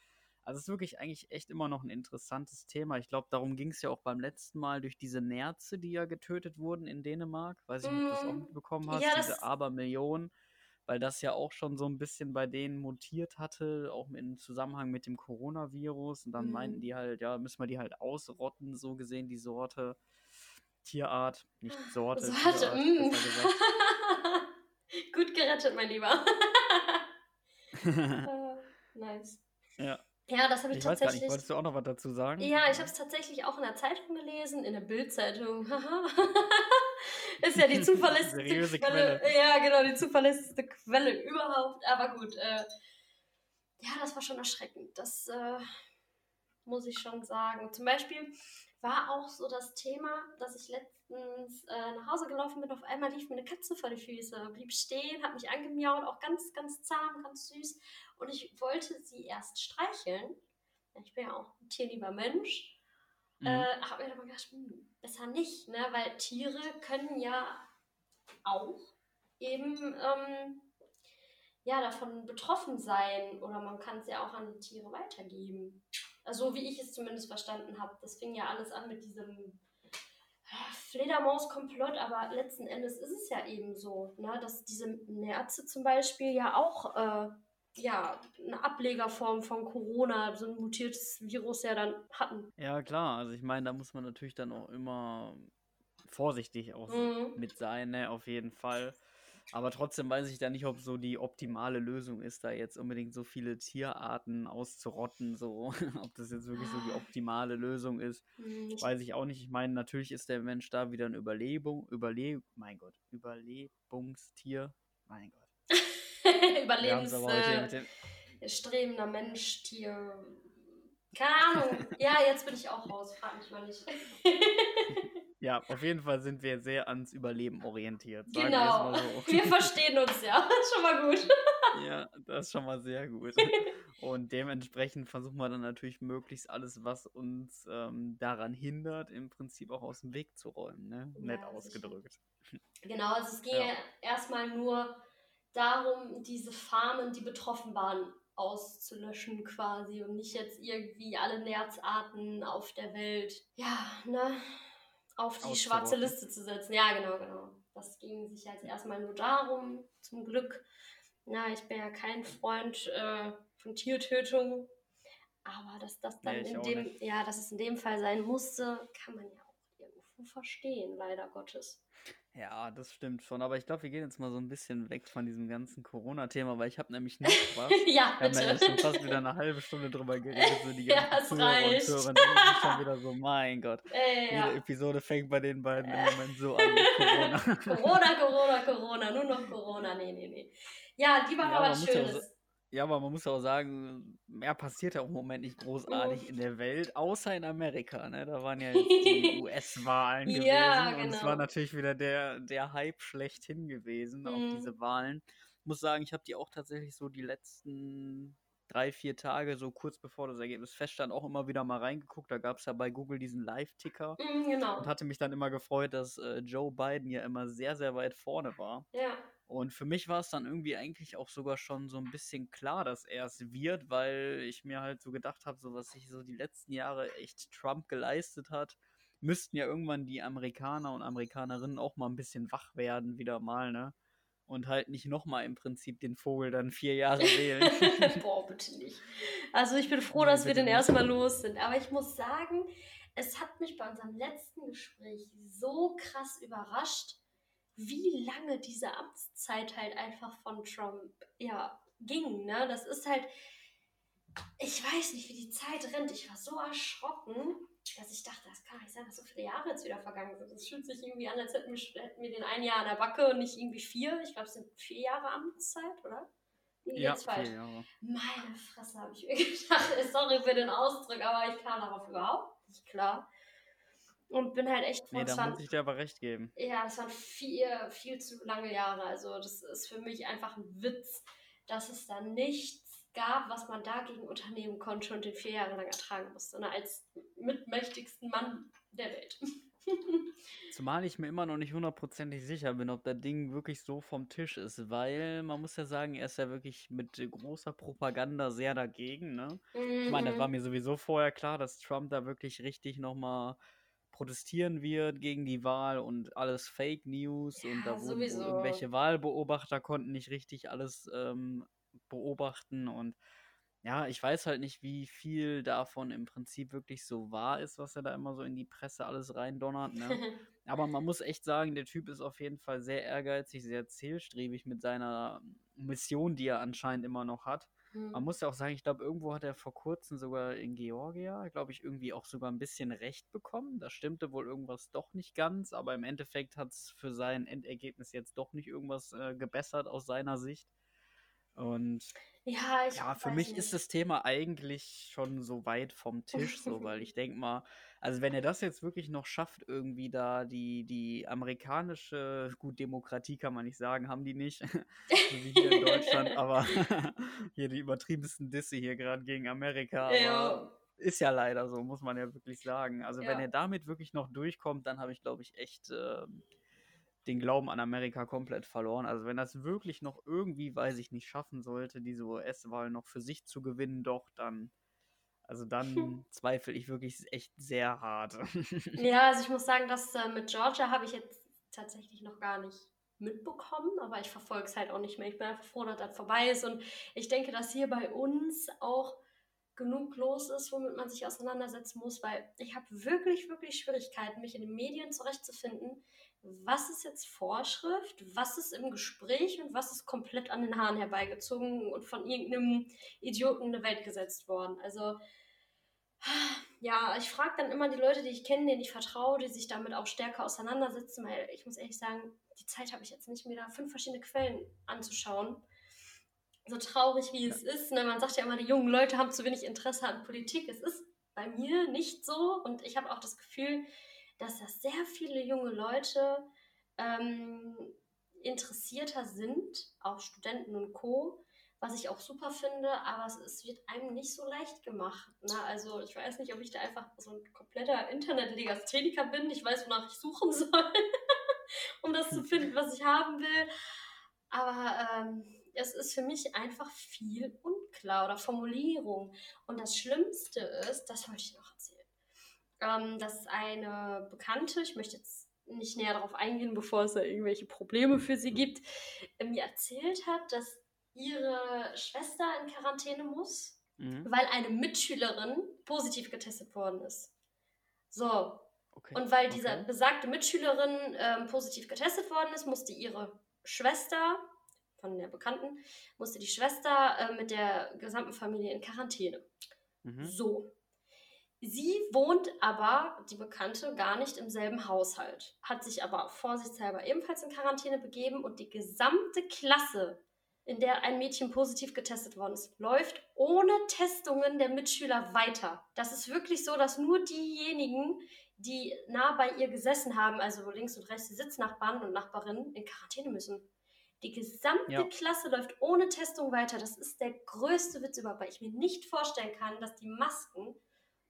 Also es ist wirklich eigentlich echt immer noch ein interessantes Thema. Ich glaube, darum ging es ja auch beim letzten Mal durch diese Nerze, die ja getötet wurden in Dänemark. Weiß ich nicht, ob du das auch Mm, mitbekommen hast, Ja, diese. Abermillionen weil das ja auch schon so ein bisschen bei denen mutiert hatte, auch im Zusammenhang mit dem Coronavirus. Und dann meinten Mhm. die halt, ja, müssen wir die halt ausrotten, so gesehen, die Sorte, Tierart, nicht Sorte, So hatte. Tierart, Mm. Gut gerettet, mein Lieber. Äh, nice. ja, Ja, das habe ich ich weiß gar nicht, tatsächlich. wolltest du auch noch was dazu sagen? Ja, ich habe es tatsächlich auch in der Zeitung gelesen, in der Bildzeitung. Ist ja die zuverlässigste. Quelle. Ja, genau, die zuverlässigste Quelle überhaupt. Aber gut, äh, ja, das war schon erschreckend. Das äh, muss ich schon sagen. Zum Beispiel war auch so das Thema, dass ich letztens äh, nach Hause gelaufen bin. Auf einmal lief mir eine Katze vor die Füße, blieb stehen, hat mich angemiaut, auch ganz, ganz zahm, ganz süß. Und ich wollte sie erst streicheln. Ich bin ja auch ein tierlieber Mensch. Mhm. Äh, habe mir aber gedacht, hm, besser nicht, ne? weil Tiere können ja auch eben ähm, ja, davon betroffen sein oder man kann es ja auch an die Tiere weitergeben. Also wie ich es zumindest verstanden habe. Das fing ja alles an mit diesem äh, Fledermaus-Komplott, aber letzten Endes ist es ja eben so, ne? dass diese Nerze zum Beispiel ja auch äh, ja, eine Ablegerform von Corona, so ein mutiertes Virus ja dann hatten. Ja, klar. Also ich meine, da muss man natürlich dann auch immer vorsichtig auch Mhm. mit sein, ne? Auf jeden Fall. Aber trotzdem weiß ich da nicht, ob so die optimale Lösung ist, da jetzt unbedingt so viele Tierarten auszurotten, so. Ob das jetzt wirklich so die optimale Lösung ist, Hm, ich- weiß ich auch nicht. Ich meine, natürlich ist der Mensch da wieder ein Überlebung, Überle mein Gott, Überlebungstier. Mein Gott. Überlebensstrebender strebender Mensch, Tier. Keine Ahnung. ja, jetzt bin ich auch raus. Frag mich mal nicht. Ja, auf jeden Fall sind wir sehr ans Überleben orientiert. Wir genau. mal so. Wir verstehen uns ja. Schon mal gut. Ja, das ist schon mal sehr gut. Und dementsprechend versuchen wir dann natürlich möglichst alles, was uns ähm, daran hindert, im Prinzip auch aus dem Weg zu räumen. Ne? Nett Ja, sicher. ausgedrückt. Genau, also es ging ja erstmal nur darum, diese Farmen, die betroffen waren, auszulöschen quasi und nicht jetzt irgendwie alle Nerzarten auf der Welt, ja, ne, auf die schwarze. Liste zu setzen. Ja, genau, genau. Das ging sich jetzt erstmal nur darum, zum Glück. Na, ich bin ja kein Freund äh, von Tiertötung, aber dass das dann Nee, in dem, nicht. ja, dass es in dem Fall sein musste, kann man ja auch irgendwo verstehen, leider Gottes. Ja, das stimmt schon. Aber ich glaube, wir gehen jetzt mal so ein bisschen weg von diesem ganzen Corona-Thema, weil ich habe nämlich noch was. ja, Wir haben ja bitte. schon fast wieder eine halbe Stunde drüber geredet. So die Ja, ganzen Zuhörer und reicht. Zuhörer denken sich schon wieder so, mein Gott. Äh, Jede ja. Episode fängt bei den beiden im Moment so an mit Corona. Corona, Corona, Corona, nur noch Corona. Nee, nee, nee. Ja, lieber Ja, auch Schönes. Ja, aber man muss auch sagen, mehr passiert ja auch im Moment nicht großartig in der Welt, außer in Amerika. Ne? Da waren ja jetzt die US-Wahlen gewesen. Ja, Und es war genau. natürlich wieder der, der Hype schlechthin gewesen auf Mhm. diese Wahlen. Ich muss sagen, ich habe die auch tatsächlich so die letzten drei, vier Tage, so kurz bevor das Ergebnis feststand, auch immer wieder mal reingeguckt. Da gab es ja bei Google diesen Live-Ticker Mhm, genau. und hatte mich dann immer gefreut, dass äh, Joe Biden ja immer sehr, sehr weit vorne war. Ja. Und für mich war es dann irgendwie eigentlich auch sogar schon so ein bisschen klar, dass er es wird, weil ich mir halt so gedacht habe, so was sich so die letzten Jahre echt Trump geleistet hat, müssten ja irgendwann die Amerikaner und Amerikanerinnen auch mal ein bisschen wach werden, wieder mal, ne? Und halt nicht nochmal im Prinzip den Vogel dann vier Jahre wählen. Boah, bitte nicht. Also ich bin froh, dass wir den erstmal los sind. Aber ich muss sagen, es hat mich bei unserem letzten Gespräch so krass überrascht, wie lange diese Amtszeit halt einfach von Trump ja ging. Ne? Das ist halt, ich weiß nicht, wie die Zeit rennt. Ich war so erschrocken, dass ich dachte, das kann nicht sein, dass so viele Jahre jetzt wieder vergangen sind. Es fühlt sich irgendwie an, als hätten wir, hätten wir den ein Jahr an der Backe und nicht irgendwie vier. Ich glaube, es sind vier Jahre Amtszeit, oder? Nee, ja. Vier Jahre. Meine Fresse, habe ich mir gedacht. Sorry für den Ausdruck, aber ich kam darauf überhaupt nicht klar. Und bin halt echt Nee, da muss ich dir aber recht geben. Ja, das waren vier, viel zu lange Jahre. Also, das ist für mich einfach ein Witz, dass es da nichts gab, was man dagegen unternehmen konnte und den vier Jahre lang ertragen musste. Ne? Als mitmächtigsten Mann der Welt. Zumal ich mir immer noch nicht hundertprozentig sicher bin, ob das Ding wirklich so vom Tisch ist, weil man muss ja sagen, er ist ja wirklich mit großer Propaganda sehr dagegen. Ne? Mhm. Ich meine, das war mhm. mir sowieso vorher klar, dass Trump da wirklich richtig nochmal protestieren wird gegen die Wahl und alles Fake News ja, und da wurden irgendwelche Wahlbeobachter konnten nicht richtig alles ähm, beobachten und ja, ich weiß halt nicht, wie viel davon im Prinzip wirklich so wahr ist, was er da immer so in die Presse alles reindonnert. Ne? Aber man muss echt sagen, der Typ ist auf jeden Fall sehr ehrgeizig, sehr zielstrebig mit seiner Mission, die er anscheinend immer noch hat. Mhm. Man muss ja auch sagen, ich glaube, irgendwo hat er vor kurzem sogar in Georgia, glaube ich, irgendwie auch sogar ein bisschen Recht bekommen. Da stimmte wohl irgendwas doch nicht ganz, aber im Endeffekt hat es für sein Endergebnis jetzt doch nicht irgendwas äh, gebessert aus seiner Sicht. Und ja, ja für mich nicht. ist das Thema eigentlich schon so weit vom Tisch, so, weil ich denke mal, also wenn er das jetzt wirklich noch schafft, irgendwie da die, die amerikanische, gut, Demokratie kann man nicht sagen, haben die nicht, so wie hier in Deutschland, aber hier die übertriebensten Disse hier gerade gegen Amerika. Ja. Ist ja leider so, muss man ja wirklich sagen. Also ja. wenn er damit wirklich noch durchkommt, dann habe ich, glaube ich, echt. Äh, den Glauben an Amerika komplett verloren. Also wenn das wirklich noch irgendwie, weiß ich nicht, schaffen sollte, diese US-Wahl noch für sich zu gewinnen, doch, dann, also dann zweifle ich wirklich echt sehr hart. ja, also ich muss sagen, dass äh, mit Georgia habe ich jetzt tatsächlich noch gar nicht mitbekommen, aber ich verfolge es halt auch nicht mehr. Ich bin einfach froh, dass das vorbei ist und ich denke, dass hier bei uns auch genug los ist, womit man sich auseinandersetzen muss, weil ich habe wirklich, wirklich Schwierigkeiten, mich in den Medien zurechtzufinden, was ist jetzt Vorschrift, was ist im Gespräch und was ist komplett an den Haaren herbeigezogen und von irgendeinem Idioten in eine Welt gesetzt worden. Also ja, ich frage dann immer die Leute, die ich kenne, denen ich vertraue, die sich damit auch stärker auseinandersetzen, weil ich muss ehrlich sagen, die Zeit habe ich jetzt nicht, mir da fünf verschiedene Quellen anzuschauen. So traurig wie es ist, ne? man sagt ja immer, die jungen Leute haben zu wenig Interesse an Politik. Es ist bei mir nicht so und ich habe auch das Gefühl, dass das sehr viele junge Leute ähm, interessierter sind, auch Studenten und Co., was ich auch super finde, aber es, es wird einem nicht so leicht gemacht. Ne? Also ich weiß nicht, ob ich da einfach so ein kompletter Internetlegastheniker bin. Ich weiß, wonach ich suchen soll, um das zu finden, was ich haben will. Aber ähm, es ist für mich einfach viel unklar oder Formulierung. Und das Schlimmste ist, das wollte ich noch erzählen ähm, dass eine Bekannte, ich möchte jetzt nicht näher darauf eingehen, bevor es da irgendwelche Probleme für sie gibt, äh, mir erzählt hat, dass ihre Schwester in Quarantäne muss, mhm. weil eine Mitschülerin positiv getestet worden ist. So. Okay. Und weil diese okay. besagte Mitschülerin ähm, positiv getestet worden ist, musste ihre Schwester von der Bekannten, musste die Schwester äh, mit der gesamten Familie in Quarantäne. Mhm. So. Sie wohnt aber, die Bekannte, gar nicht im selben Haushalt, hat sich aber vorsichtshalber ebenfalls in Quarantäne begeben und die gesamte Klasse, in der ein Mädchen positiv getestet worden ist, läuft ohne Testungen der Mitschüler weiter. Das ist wirklich so, dass nur diejenigen, die nah bei ihr gesessen haben, also links und rechts die Sitznachbarn und Nachbarinnen, in Quarantäne müssen. Die gesamte ja. Klasse läuft ohne Testung weiter. Das ist der größte Witz überhaupt, weil ich mir nicht vorstellen kann, dass die Masken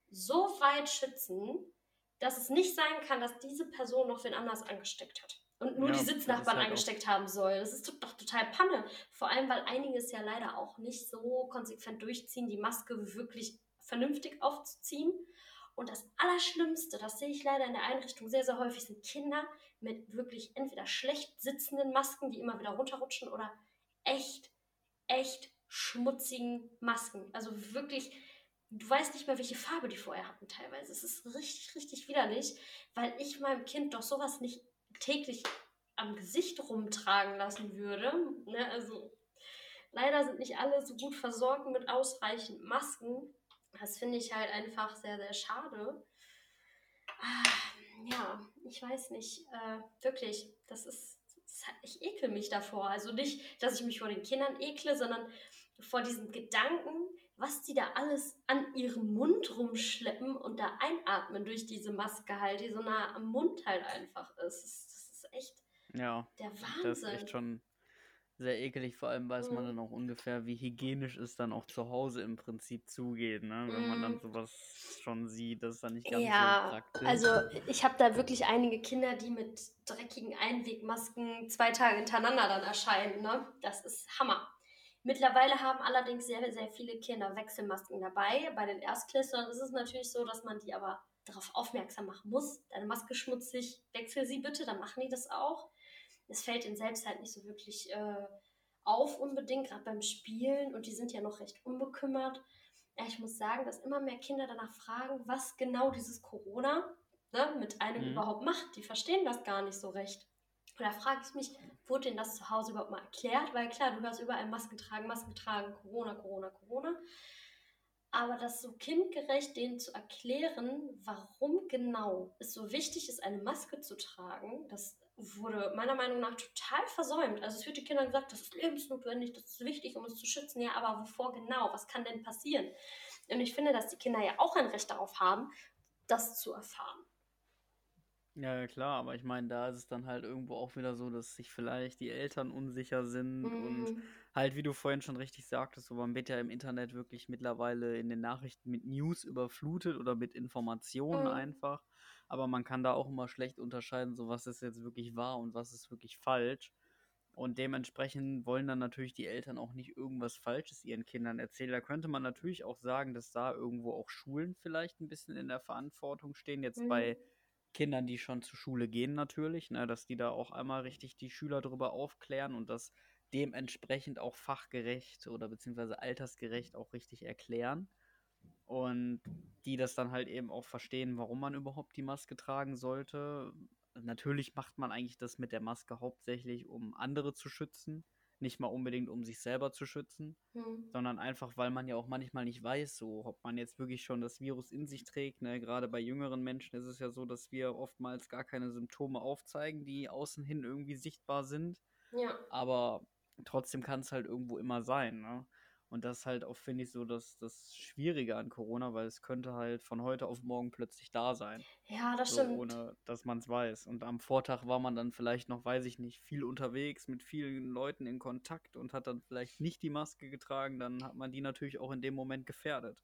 so weit schützen, dass es nicht sein kann, dass diese Person noch wen anders angesteckt hat und nur ja, die Sitznachbarn halt angesteckt haben soll. Das ist doch total Panne. Vor allem, weil einige es ja leider auch nicht so konsequent durchziehen, die Maske wirklich vernünftig aufzuziehen. Und das Allerschlimmste, das sehe ich leider in der Einrichtung sehr, sehr häufig, sind Kinder mit wirklich entweder schlecht sitzenden Masken, die immer wieder runterrutschen, oder echt, echt schmutzigen Masken. Also wirklich du weißt nicht mehr, welche Farbe die vorher hatten teilweise. Es ist richtig, richtig widerlich, weil ich meinem Kind doch sowas nicht täglich am Gesicht rumtragen lassen würde. Ne? Also leider sind nicht alle so gut versorgt mit ausreichend Masken. Das finde ich halt einfach sehr, sehr schade. Ah, ja, ich weiß nicht. Äh, wirklich, das ist, das ich ekel mich davor. Also nicht, dass ich mich vor den Kindern ekle, sondern vor diesem Gedanken, was die da alles an ihrem Mund rumschleppen und da einatmen durch diese Maske halt, die so nah am Mund halt einfach ist. Das, das ist echt ja, der Wahnsinn. Das ist echt schon sehr ekelig. Vor allem weiß man Mhm. dann auch ungefähr, wie hygienisch es dann auch zu Hause im Prinzip zugeht, ne? Wenn man dann Mhm. sowas schon sieht, das ist dann nicht ganz so Ja, praktisch. also ich habe da wirklich einige Kinder, die mit dreckigen Einwegmasken zwei Tage hintereinander dann erscheinen. Ne? Das ist Hammer. Mittlerweile haben allerdings sehr, sehr viele Kinder Wechselmasken dabei. Bei den Erstklässlern ist es natürlich so, dass man die aber darauf aufmerksam machen muss. Deine Maske schmutzig, wechsel sie bitte, dann machen die das auch. Es fällt ihnen selbst halt nicht so wirklich äh, auf unbedingt, gerade beim Spielen. Und die sind ja noch recht unbekümmert. Ja, ich muss sagen, dass immer mehr Kinder danach fragen, was genau dieses Corona ne, mit einem Mhm. überhaupt macht. Die verstehen das gar nicht so recht. Und da frage ich mich, wurde denen das zu Hause überhaupt mal erklärt? Weil klar, du hörst überall Masken tragen, Masken tragen, Corona, Corona, Corona. Aber das so kindgerecht denen zu erklären, warum genau es so wichtig ist, eine Maske zu tragen, das wurde meiner Meinung nach total versäumt. Also es wird den Kindern gesagt, das ist lebensnotwendig, das ist wichtig, um uns zu schützen. Ja, aber wovor genau? Was kann denn passieren? Und ich finde, dass die Kinder ja auch ein Recht darauf haben, das zu erfahren. Ja, klar, aber ich meine, da ist es dann halt irgendwo auch wieder so, dass sich vielleicht die Eltern unsicher sind und Mhm. halt, wie du vorhin schon richtig sagtest, so man wird ja im Internet wirklich mittlerweile in den Nachrichten mit News überflutet oder mit Informationen Mhm. einfach. Aber man kann da auch immer schlecht unterscheiden, so was ist jetzt wirklich wahr und was ist wirklich falsch. Und dementsprechend wollen dann natürlich die Eltern auch nicht irgendwas Falsches ihren Kindern erzählen. Da könnte man natürlich auch sagen, dass da irgendwo auch Schulen vielleicht ein bisschen in der Verantwortung stehen. Jetzt Mhm. bei Kindern, die schon zur Schule gehen natürlich, ne, dass die da auch einmal richtig die Schüler darüber aufklären und das dementsprechend auch fachgerecht oder beziehungsweise altersgerecht auch richtig erklären. Und die das dann halt eben auch verstehen, warum man überhaupt die Maske tragen sollte. Natürlich macht man eigentlich das mit der Maske hauptsächlich, um andere zu schützen, nicht mal unbedingt, um sich selber zu schützen Mhm. sondern einfach, weil man ja auch manchmal nicht weiß, so, ob man jetzt wirklich schon das Virus in sich trägt. Ne? Gerade bei jüngeren Menschen ist es ja so, dass wir oftmals gar keine Symptome aufzeigen, die außen hin irgendwie sichtbar sind. Ja. Aber trotzdem kann es halt irgendwo immer sein. Ne? Und das ist halt auch, finde ich, so das, das Schwierige an Corona, weil es könnte halt von heute auf morgen plötzlich da sein. Ja, das So, stimmt. ohne dass man es weiß. Und am Vortag war man dann vielleicht noch, weiß ich nicht, viel unterwegs, mit vielen Leuten in Kontakt und hat dann vielleicht nicht die Maske getragen, dann hat man die natürlich auch in dem Moment gefährdet.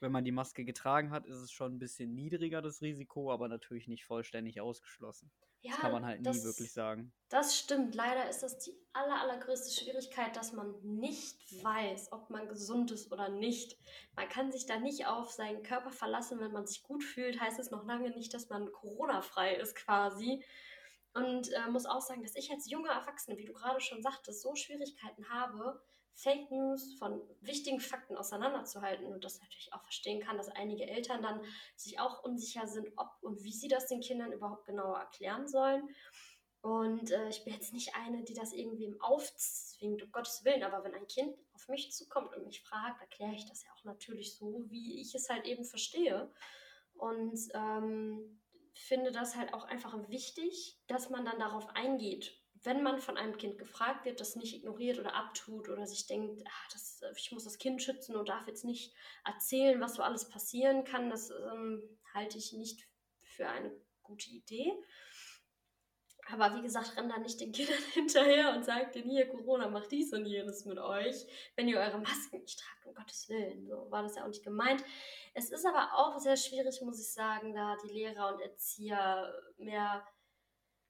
Wenn man die Maske getragen hat, ist es schon ein bisschen niedriger, das Risiko, aber natürlich nicht vollständig ausgeschlossen. Ja, das kann man halt nie das- wirklich sagen. Das stimmt. Leider ist das die aller, allergrößte Schwierigkeit, dass man nicht weiß, ob man gesund ist oder nicht. Man kann sich da nicht auf seinen Körper verlassen. Wenn man sich gut fühlt, heißt es noch lange nicht, dass man Corona-frei ist quasi. Und äh, muss auch sagen, dass ich als junger Erwachsene, wie du gerade schon sagtest, so Schwierigkeiten habe, Fake News von wichtigen Fakten auseinanderzuhalten und das natürlich auch verstehen kann, dass einige Eltern dann sich auch unsicher sind, ob und wie sie das den Kindern überhaupt genauer erklären sollen. Und äh, ich bin jetzt nicht eine, die das irgendwem aufzwingt, um Gottes Willen, aber wenn ein Kind auf mich zukommt und mich fragt, erkläre ich das ja auch natürlich so, wie ich es halt eben verstehe. Und ähm, finde das halt auch einfach wichtig, dass man dann darauf eingeht. Wenn man von einem Kind gefragt wird, das nicht ignoriert oder abtut oder sich denkt, ah, das, ich muss das Kind schützen und darf jetzt nicht erzählen, was so alles passieren kann, das ähm, halte ich nicht für eine gute Idee. Aber wie gesagt, rennt da nicht den Kindern hinterher und sagt denen hier, Corona macht dies und jenes mit euch, wenn ihr eure Masken nicht tragt, um Gottes Willen. So war das ja auch nicht gemeint. Es ist aber auch sehr schwierig, muss ich sagen, da die Lehrer und Erzieher mehr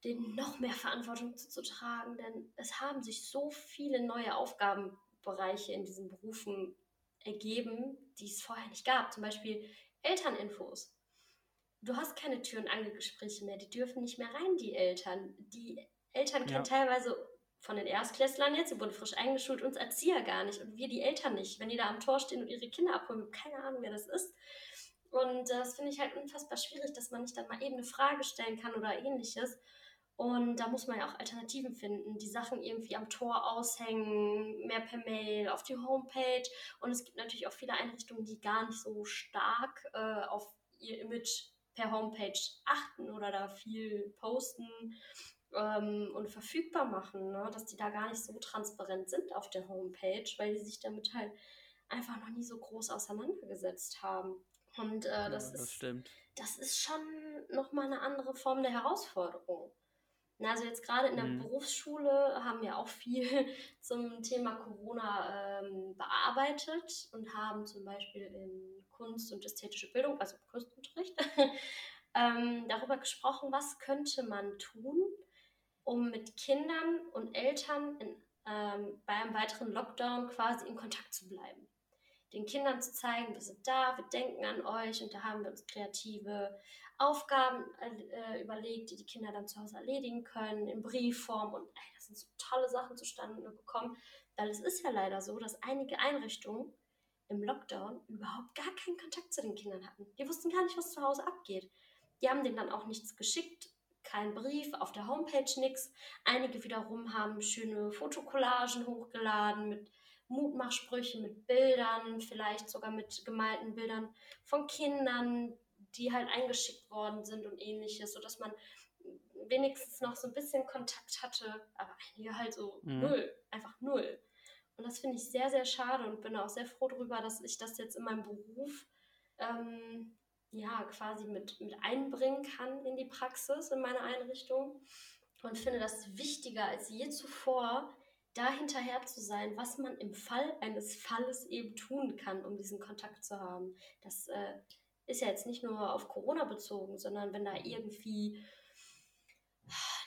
denen noch mehr Verantwortung zuzutragen, denn es haben sich so viele neue Aufgabenbereiche in diesen Berufen ergeben, die es vorher nicht gab. Zum Beispiel Elterninfos. Du hast keine Tür- und Angelgespräche mehr, die dürfen nicht mehr rein, die Eltern. Die Eltern kennen Ja. teilweise von den Erstklässlern jetzt, die wurden frisch eingeschult, uns Erzieher gar nicht und wir die Eltern nicht. Wenn die da am Tor stehen und ihre Kinder abholen, keine Ahnung, wer das ist. Und äh, das finde ich halt unfassbar schwierig, dass man nicht dann mal eben eine Frage stellen kann oder ähnliches. Und da muss man ja auch Alternativen finden, die Sachen irgendwie am Tor aushängen, mehr per Mail, auf die Homepage. Und es gibt natürlich auch viele Einrichtungen, die gar nicht so stark äh, auf ihr Image per Homepage achten oder da viel posten ähm, und verfügbar machen, ne? dass die da gar nicht so transparent sind auf der Homepage, weil die sich damit halt einfach noch nie so groß auseinandergesetzt haben. Und äh, das, ja, das, ist, stimmt. das ist schon nochmal eine andere Form der Herausforderung. Also jetzt gerade in der mhm. Berufsschule haben wir auch viel zum Thema Corona ähm, bearbeitet und haben zum Beispiel in Kunst und ästhetische Bildung, also Kunstunterricht, ähm, darüber gesprochen, was könnte man tun, um mit Kindern und Eltern in, ähm, bei einem weiteren Lockdown quasi in Kontakt zu bleiben. Den Kindern zu zeigen, wir sind da, wir denken an euch und da haben wir uns kreative Aufgaben äh, überlegt, die die Kinder dann zu Hause erledigen können, in Briefform und ey, das sind so tolle Sachen zustande gekommen, weil es ist ja leider so, dass einige Einrichtungen im Lockdown überhaupt gar keinen Kontakt zu den Kindern hatten. Die wussten gar nicht, was zu Hause abgeht. Die haben denen dann auch nichts geschickt, kein Brief, auf der Homepage nichts. Einige wiederum haben schöne Fotokollagen hochgeladen mit Mutmachsprüchen, mit Bildern, vielleicht sogar mit gemalten Bildern von Kindern, die halt eingeschickt worden sind und ähnliches, sodass man wenigstens noch so ein bisschen Kontakt hatte, aber einige halt so mhm. null, einfach null. Und das finde ich sehr, sehr schade und bin auch sehr froh darüber, dass ich das jetzt in meinem Beruf ähm, ja quasi mit, mit einbringen kann in die Praxis in meiner Einrichtung und finde das wichtiger als je zuvor, da hinterher zu sein, was man im Fall eines Falles eben tun kann, um diesen Kontakt zu haben. Das äh, ist ja jetzt nicht nur auf Corona bezogen, sondern wenn da irgendwie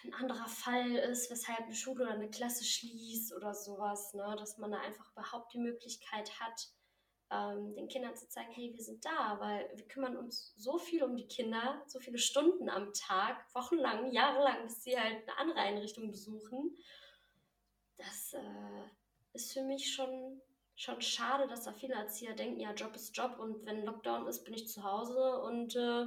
ein anderer Fall ist, weshalb eine Schule oder eine Klasse schließt oder sowas, ne, dass man da einfach überhaupt die Möglichkeit hat, ähm, den Kindern zu zeigen, hey, wir sind da, weil wir kümmern uns so viel um die Kinder, so viele Stunden am Tag, wochenlang, jahrelang, bis sie halt eine andere Einrichtung besuchen. Das äh, ist für mich schon schon schade, dass da viele Erzieher denken, ja, Job ist Job und wenn Lockdown ist, bin ich zu Hause und äh,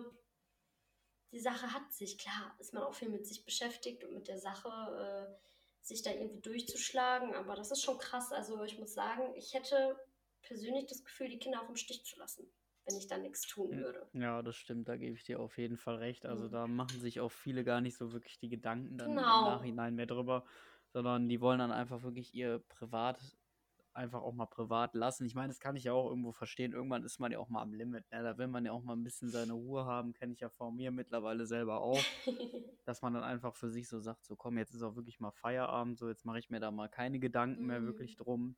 die Sache hat sich. Klar, ist man auch viel mit sich beschäftigt und mit der Sache, äh, sich da irgendwie durchzuschlagen, aber das ist schon krass. Also ich muss sagen, ich hätte persönlich das Gefühl, die Kinder auch im Stich zu lassen, wenn ich da nichts tun würde. Ja, das stimmt, da gebe ich dir auf jeden Fall recht. Also mhm. da machen sich auch viele gar nicht so wirklich die Gedanken dann genau. im Nachhinein mehr drüber, sondern die wollen dann einfach wirklich ihr Privat einfach auch mal privat lassen. Ich meine, das kann ich ja auch irgendwo verstehen. Irgendwann ist man ja auch mal am Limit. Ne? Da will man ja auch mal ein bisschen seine Ruhe haben. Kenne ich ja von mir mittlerweile selber auch. dass man dann einfach für sich so sagt, so komm, jetzt ist auch wirklich mal Feierabend. So, jetzt mache ich mir da mal keine Gedanken mehr wirklich mhm. drum.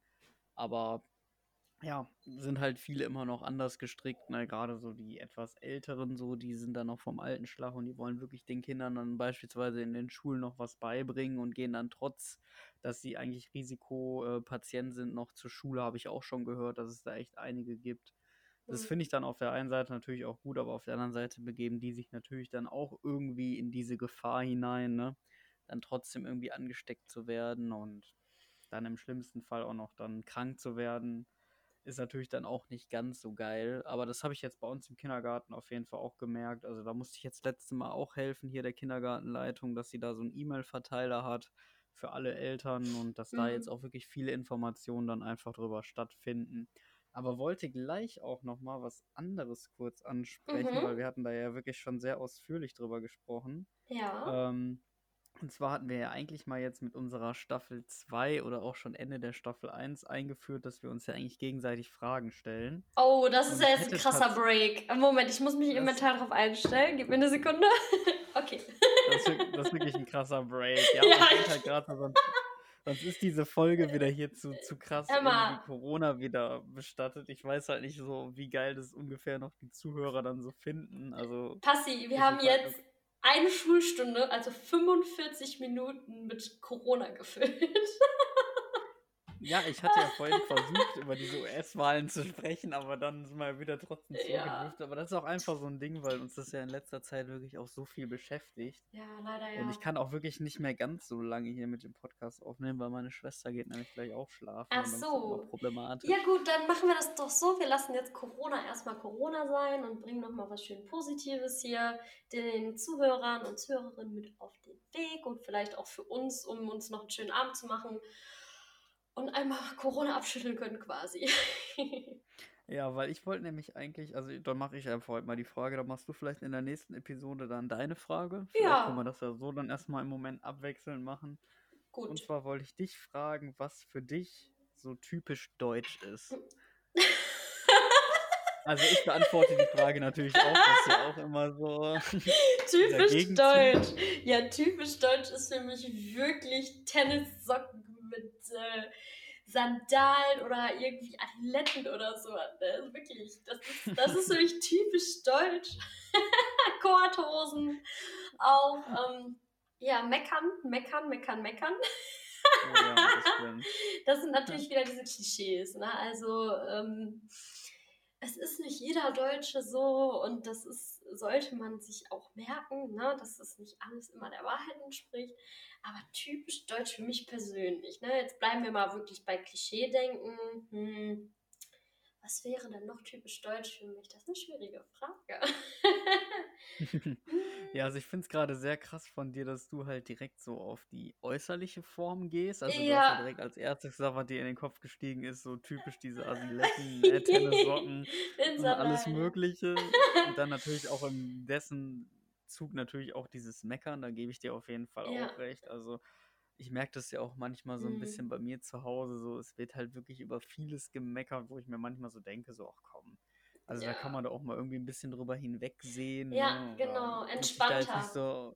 Aber ja, sind halt viele immer noch anders gestrickt, ne? gerade so die etwas älteren, so, die sind dann noch vom alten Schlag und die wollen wirklich den Kindern dann beispielsweise in den Schulen noch was beibringen und gehen dann trotz, dass sie eigentlich Risikopatient sind, noch zur Schule, habe ich auch schon gehört, dass es da echt einige gibt. Das mhm. finde ich dann auf der einen Seite natürlich auch gut, aber auf der anderen Seite begeben die sich natürlich dann auch irgendwie in diese Gefahr hinein, ne? Dann trotzdem irgendwie angesteckt zu werden und dann im schlimmsten Fall auch noch dann krank zu werden ist natürlich dann auch nicht ganz so geil. Aber das habe ich jetzt bei uns im Kindergarten auf jeden Fall auch gemerkt. Also da musste ich jetzt letztes Mal auch helfen, hier der Kindergartenleitung, dass sie da so einen E-Mail-Verteiler hat für alle Eltern und dass mhm. da jetzt auch wirklich viele Informationen dann einfach drüber stattfinden. Aber wollte gleich auch noch mal was anderes kurz ansprechen, mhm. weil wir hatten da ja wirklich schon sehr ausführlich drüber gesprochen. Ja. Ähm, und zwar hatten wir ja eigentlich mal jetzt mit unserer Staffel 2 oder auch schon Ende der Staffel 1 eingeführt, dass wir uns ja eigentlich gegenseitig Fragen stellen. Oh, das ist ja jetzt ein krasser Break. Moment, ich muss mich im Mental drauf einstellen. Gib mir eine Sekunde. okay. Das ist, das ist, wirklich ein krasser Break. Ja, ja ich halt gerade sonst, sonst ist diese Folge wieder hier zu, zu krass Emma. Corona wieder bestattet. Ich weiß halt nicht so, wie geil das ungefähr noch die Zuhörer dann so finden. Also, Passi, wir haben jetzt eine Schulstunde, also 45 Minuten mit Corona gefüllt. Ja, ich hatte ja vorhin versucht, über diese US-Wahlen zu sprechen, aber dann sind wir wieder trotzdem zurückgedriftet. Ja. Aber das ist auch einfach so ein Ding, weil uns das ja in letzter Zeit wirklich auch so viel beschäftigt. Ja, leider ja. Und ich kann auch wirklich nicht mehr ganz so lange hier mit dem Podcast aufnehmen, weil meine Schwester geht nämlich gleich auch schlafen. Ach so. Problematisch. Ja gut, dann machen wir das doch so. Wir lassen jetzt Corona erstmal Corona sein und bringen nochmal was schön Positives hier den Zuhörern und Zuhörerinnen mit auf den Weg und vielleicht auch für uns, um uns noch einen schönen Abend zu machen und einmal Corona abschütteln können quasi. Ja, weil ich wollte nämlich eigentlich, also dann mache ich einfach heute mal die Frage, dann machst du vielleicht in der nächsten Episode dann deine Frage. Vielleicht ja. können wir das ja so dann erstmal im Moment abwechselnd machen. Gut. Und zwar wollte ich dich fragen, was für dich so typisch deutsch ist. also ich beantworte die Frage natürlich auch, das ist ja auch immer so. typisch deutsch. Ja, typisch deutsch ist für mich wirklich Tennissocken mit äh, Sandalen oder irgendwie Athleten oder so. Also wirklich, das ist, das ist wirklich typisch deutsch. Korthosen auch. Ähm, ja, meckern, meckern, meckern, meckern. Oh ja, das, das, sind natürlich wieder diese Klischees. Ne? Also ähm, es ist nicht jeder Deutsche so und das ist, sollte man sich auch merken, ne? dass das nicht alles immer der Wahrheit entspricht. Aber typisch deutsch für mich persönlich. Ne? Jetzt bleiben wir mal wirklich bei Klischee-Denken. Hm. Was wäre denn noch typisch deutsch für mich? Das ist eine schwierige Frage. ja, also ich finde es gerade sehr krass von dir, dass du halt direkt so auf die äußerliche Form gehst. Also ja. du hast ja direkt als erstes gesagt, was dir in den Kopf gestiegen ist, so typisch diese Asiletten, äh, Tennissocken und alles Mögliche. Und dann natürlich auch in dessen Zug natürlich auch dieses Meckern, da gebe ich dir auf jeden Fall ja. auch recht. Also ich merke das ja auch manchmal so ein mhm. bisschen bei mir zu Hause, so es wird halt wirklich über vieles gemeckert, wo ich mir manchmal so denke, so ach komm. Also ja. da kann man da auch mal irgendwie ein bisschen drüber hinwegsehen. Ja, ne? genau, entspannter. Ich da jetzt nicht so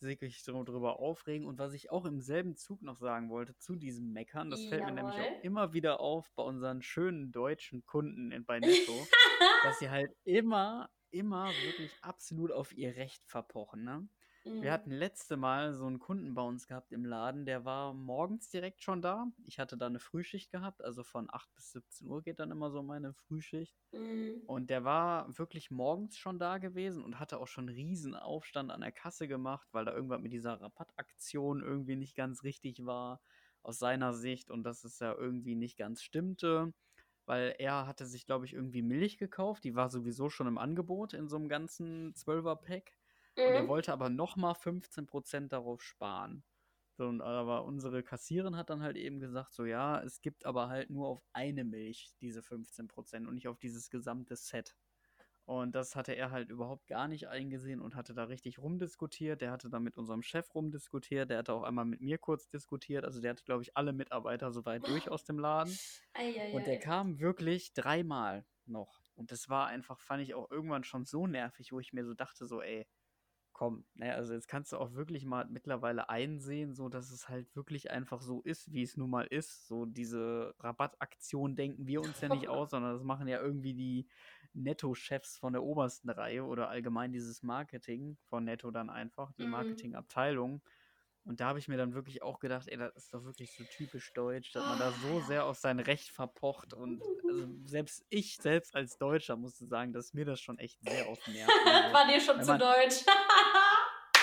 sich drüber aufregen. Und was ich auch im selben Zug noch sagen wollte zu diesem Meckern, das fällt Jawohl. mir nämlich auch immer wieder auf bei unseren schönen deutschen Kunden in, bei Netto, dass sie halt immer immer wirklich absolut auf ihr Recht verpochen. Ne? Mhm. Wir hatten letzte Mal so einen Kunden bei uns gehabt im Laden, der war morgens direkt schon da. Ich hatte da eine Frühschicht gehabt, also von 8 bis 17 Uhr geht dann immer so meine Frühschicht. Mhm. Und der war wirklich morgens schon da gewesen und hatte auch schon einen riesen Aufstand an der Kasse gemacht, weil da irgendwas mit dieser Rabattaktion irgendwie nicht ganz richtig war aus seiner Sicht und dass es ja irgendwie nicht ganz stimmte weil er hatte sich, glaube ich, irgendwie Milch gekauft. Die war sowieso schon im Angebot in so einem ganzen 12er-Pack. Mhm. Und er mhm. wollte aber nochmal 15% darauf sparen. So, und aber unsere Kassierin hat dann halt eben gesagt, so ja, es gibt aber halt nur auf eine Milch diese 15% und nicht auf dieses gesamte Set. Und das hatte er halt überhaupt gar nicht eingesehen und hatte da richtig rumdiskutiert. Der hatte da mit unserem Chef rumdiskutiert. Der hatte auch einmal mit mir kurz diskutiert. Also der hatte, glaube ich, alle Mitarbeiter soweit durch aus dem Laden. Ei, und der kam wirklich dreimal noch. Und das war einfach, fand ich auch irgendwann schon so nervig, wo ich mir so dachte, so, ey, komm, ne, also jetzt kannst du auch wirklich mal mittlerweile einsehen, so dass es halt wirklich einfach so ist, wie es nun mal ist. So diese Rabattaktion denken wir uns ja nicht aus, sondern das machen ja irgendwie die Netto-Chefs von der obersten Reihe oder allgemein dieses Marketing von Netto dann einfach, die mhm. Und da habe ich mir dann wirklich auch gedacht, ey, das ist doch wirklich so typisch deutsch, dass man da so sehr auf sein Recht verpocht. Und also selbst ich, selbst als Deutscher, musste sagen, dass mir das schon echt sehr den Nerven War dir schon zu deutsch?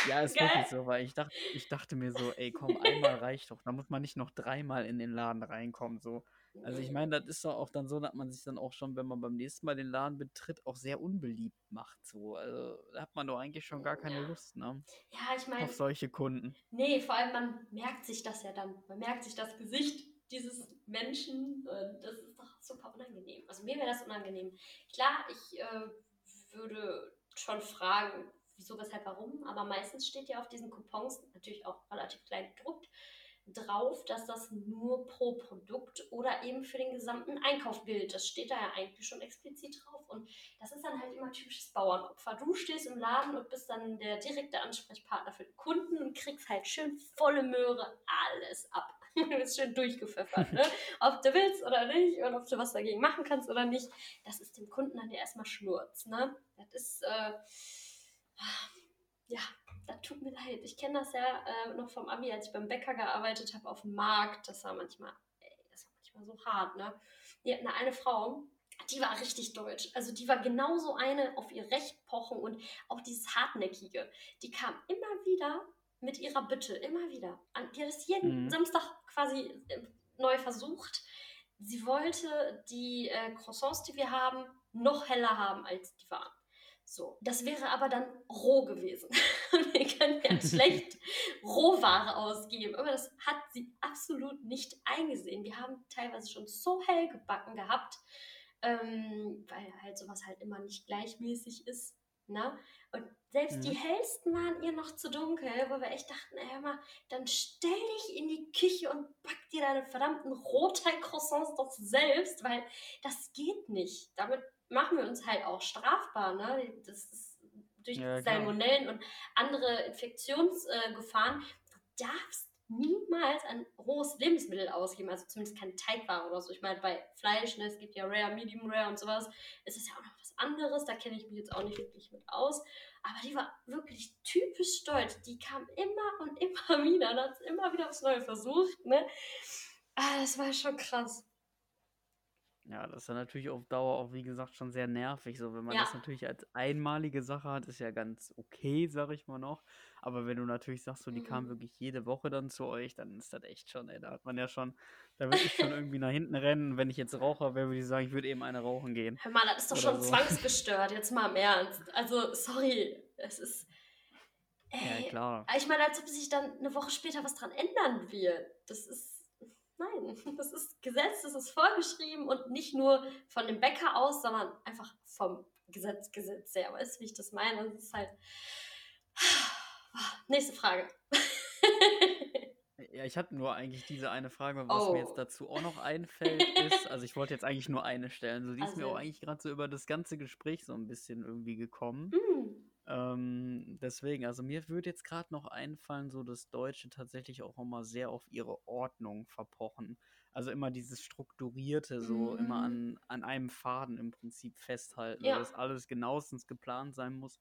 ja, ist Geil. wirklich so, weil ich dachte, ich dachte mir so, ey, komm, einmal reicht doch. Da muss man nicht noch dreimal in den Laden reinkommen. So. Also ich meine, das ist doch auch dann so, dass man sich dann auch schon, wenn man beim nächsten Mal den Laden betritt, auch sehr unbeliebt macht. So. Also da hat man doch eigentlich schon gar keine ja. Lust, ne? Ja, ich meine. Auf solche Kunden. Nee, vor allem man merkt sich das ja dann. Man merkt sich das Gesicht dieses Menschen und das ist doch super unangenehm. Also mir wäre das unangenehm. Klar, ich äh, würde schon fragen, wieso, weshalb, warum, aber meistens steht ja auf diesen Coupons natürlich auch relativ klein gedruckt drauf, dass das nur pro Produkt oder eben für den gesamten Einkauf gilt. Das steht da ja eigentlich schon explizit drauf. Und das ist dann halt immer typisches Bauernopfer. Du stehst im Laden und bist dann der direkte Ansprechpartner für den Kunden und kriegst halt schön volle Möhre alles ab. Du bist schön durchgepfeffert, ne? ob du willst oder nicht und ob du was dagegen machen kannst oder nicht. Das ist dem Kunden dann ja erstmal Schnurz. Ne? Das ist, äh, ja, das tut mir leid. Ich kenne das ja äh, noch vom Abi, als ich beim Bäcker gearbeitet habe auf dem Markt. Das war manchmal, ey, das war manchmal so hart, ne? Die hatten eine Frau, die war richtig deutsch. Also die war genauso eine auf ihr Recht pochen und auch dieses Hartnäckige. Die kam immer wieder mit ihrer Bitte, immer wieder. Die hat es jeden mhm. Samstag quasi äh, neu versucht. Sie wollte die äh, Croissants, die wir haben, noch heller haben, als die waren. So, das wäre aber dann roh gewesen. wir können ja schlecht Rohware ausgeben, aber das hat sie absolut nicht eingesehen. Wir haben teilweise schon so hell gebacken gehabt, ähm, weil halt sowas halt immer nicht gleichmäßig ist. Ne? Und selbst mhm. die hellsten waren ihr noch zu dunkel, wo wir echt dachten, ey, mal, dann stell dich in die Küche und back dir deine verdammten Rotteig-Croissants doch selbst, weil das geht nicht. Damit machen wir uns halt auch strafbar. Ne? Das ist durch ja, Salmonellen und andere Infektionsgefahren. du darfst niemals ein rohes Lebensmittel ausgeben, also zumindest keine Teigware oder so. Ich meine, bei Fleisch, ne, es gibt ja Rare, Medium Rare und sowas, ist es ja auch noch was anderes, da kenne ich mich jetzt auch nicht wirklich mit aus. Aber die war wirklich typisch stolz. Die kam immer und immer wieder und hat immer wieder aufs Neue versucht. Ne? Ah, das war schon krass. Ja, das ist ja natürlich auf Dauer auch, wie gesagt, schon sehr nervig. So, wenn man ja. das natürlich als einmalige Sache hat, ist ja ganz okay, sag ich mal noch. Aber wenn du natürlich sagst, so, die mhm. kam wirklich jede Woche dann zu euch, dann ist das echt schon, ey, da hat man ja schon, da würde ich schon irgendwie nach hinten rennen. Wenn ich jetzt Raucher wäre, würde ich sagen, ich würde eben eine rauchen gehen. Hör mal, das ist doch schon so. zwangsgestört, jetzt mal im Ernst. Also, sorry, es ist. Ey, ja, klar. Ich meine, als ob sich dann eine Woche später was dran ändern wird. Das ist Nein, das ist Gesetz, das ist vorgeschrieben und nicht nur von dem Bäcker aus, sondern einfach vom Gesetz, Gesetz her. Weißt du, wie ich das meine? Das ist halt. Nächste Frage. Ja, ich hatte nur eigentlich diese eine Frage, was oh. mir jetzt oh. dazu auch noch einfällt, ist, also ich wollte jetzt eigentlich nur eine stellen, so die also. ist mir auch eigentlich gerade so über das ganze Gespräch so ein bisschen irgendwie gekommen. Mm. Ähm, deswegen, also mir würde jetzt gerade noch einfallen, so dass Deutsche tatsächlich auch immer sehr auf ihre Ordnung verpochen. Also immer dieses Strukturierte, so mhm. immer an, an einem Faden im Prinzip festhalten, ja. dass alles genauestens geplant sein muss.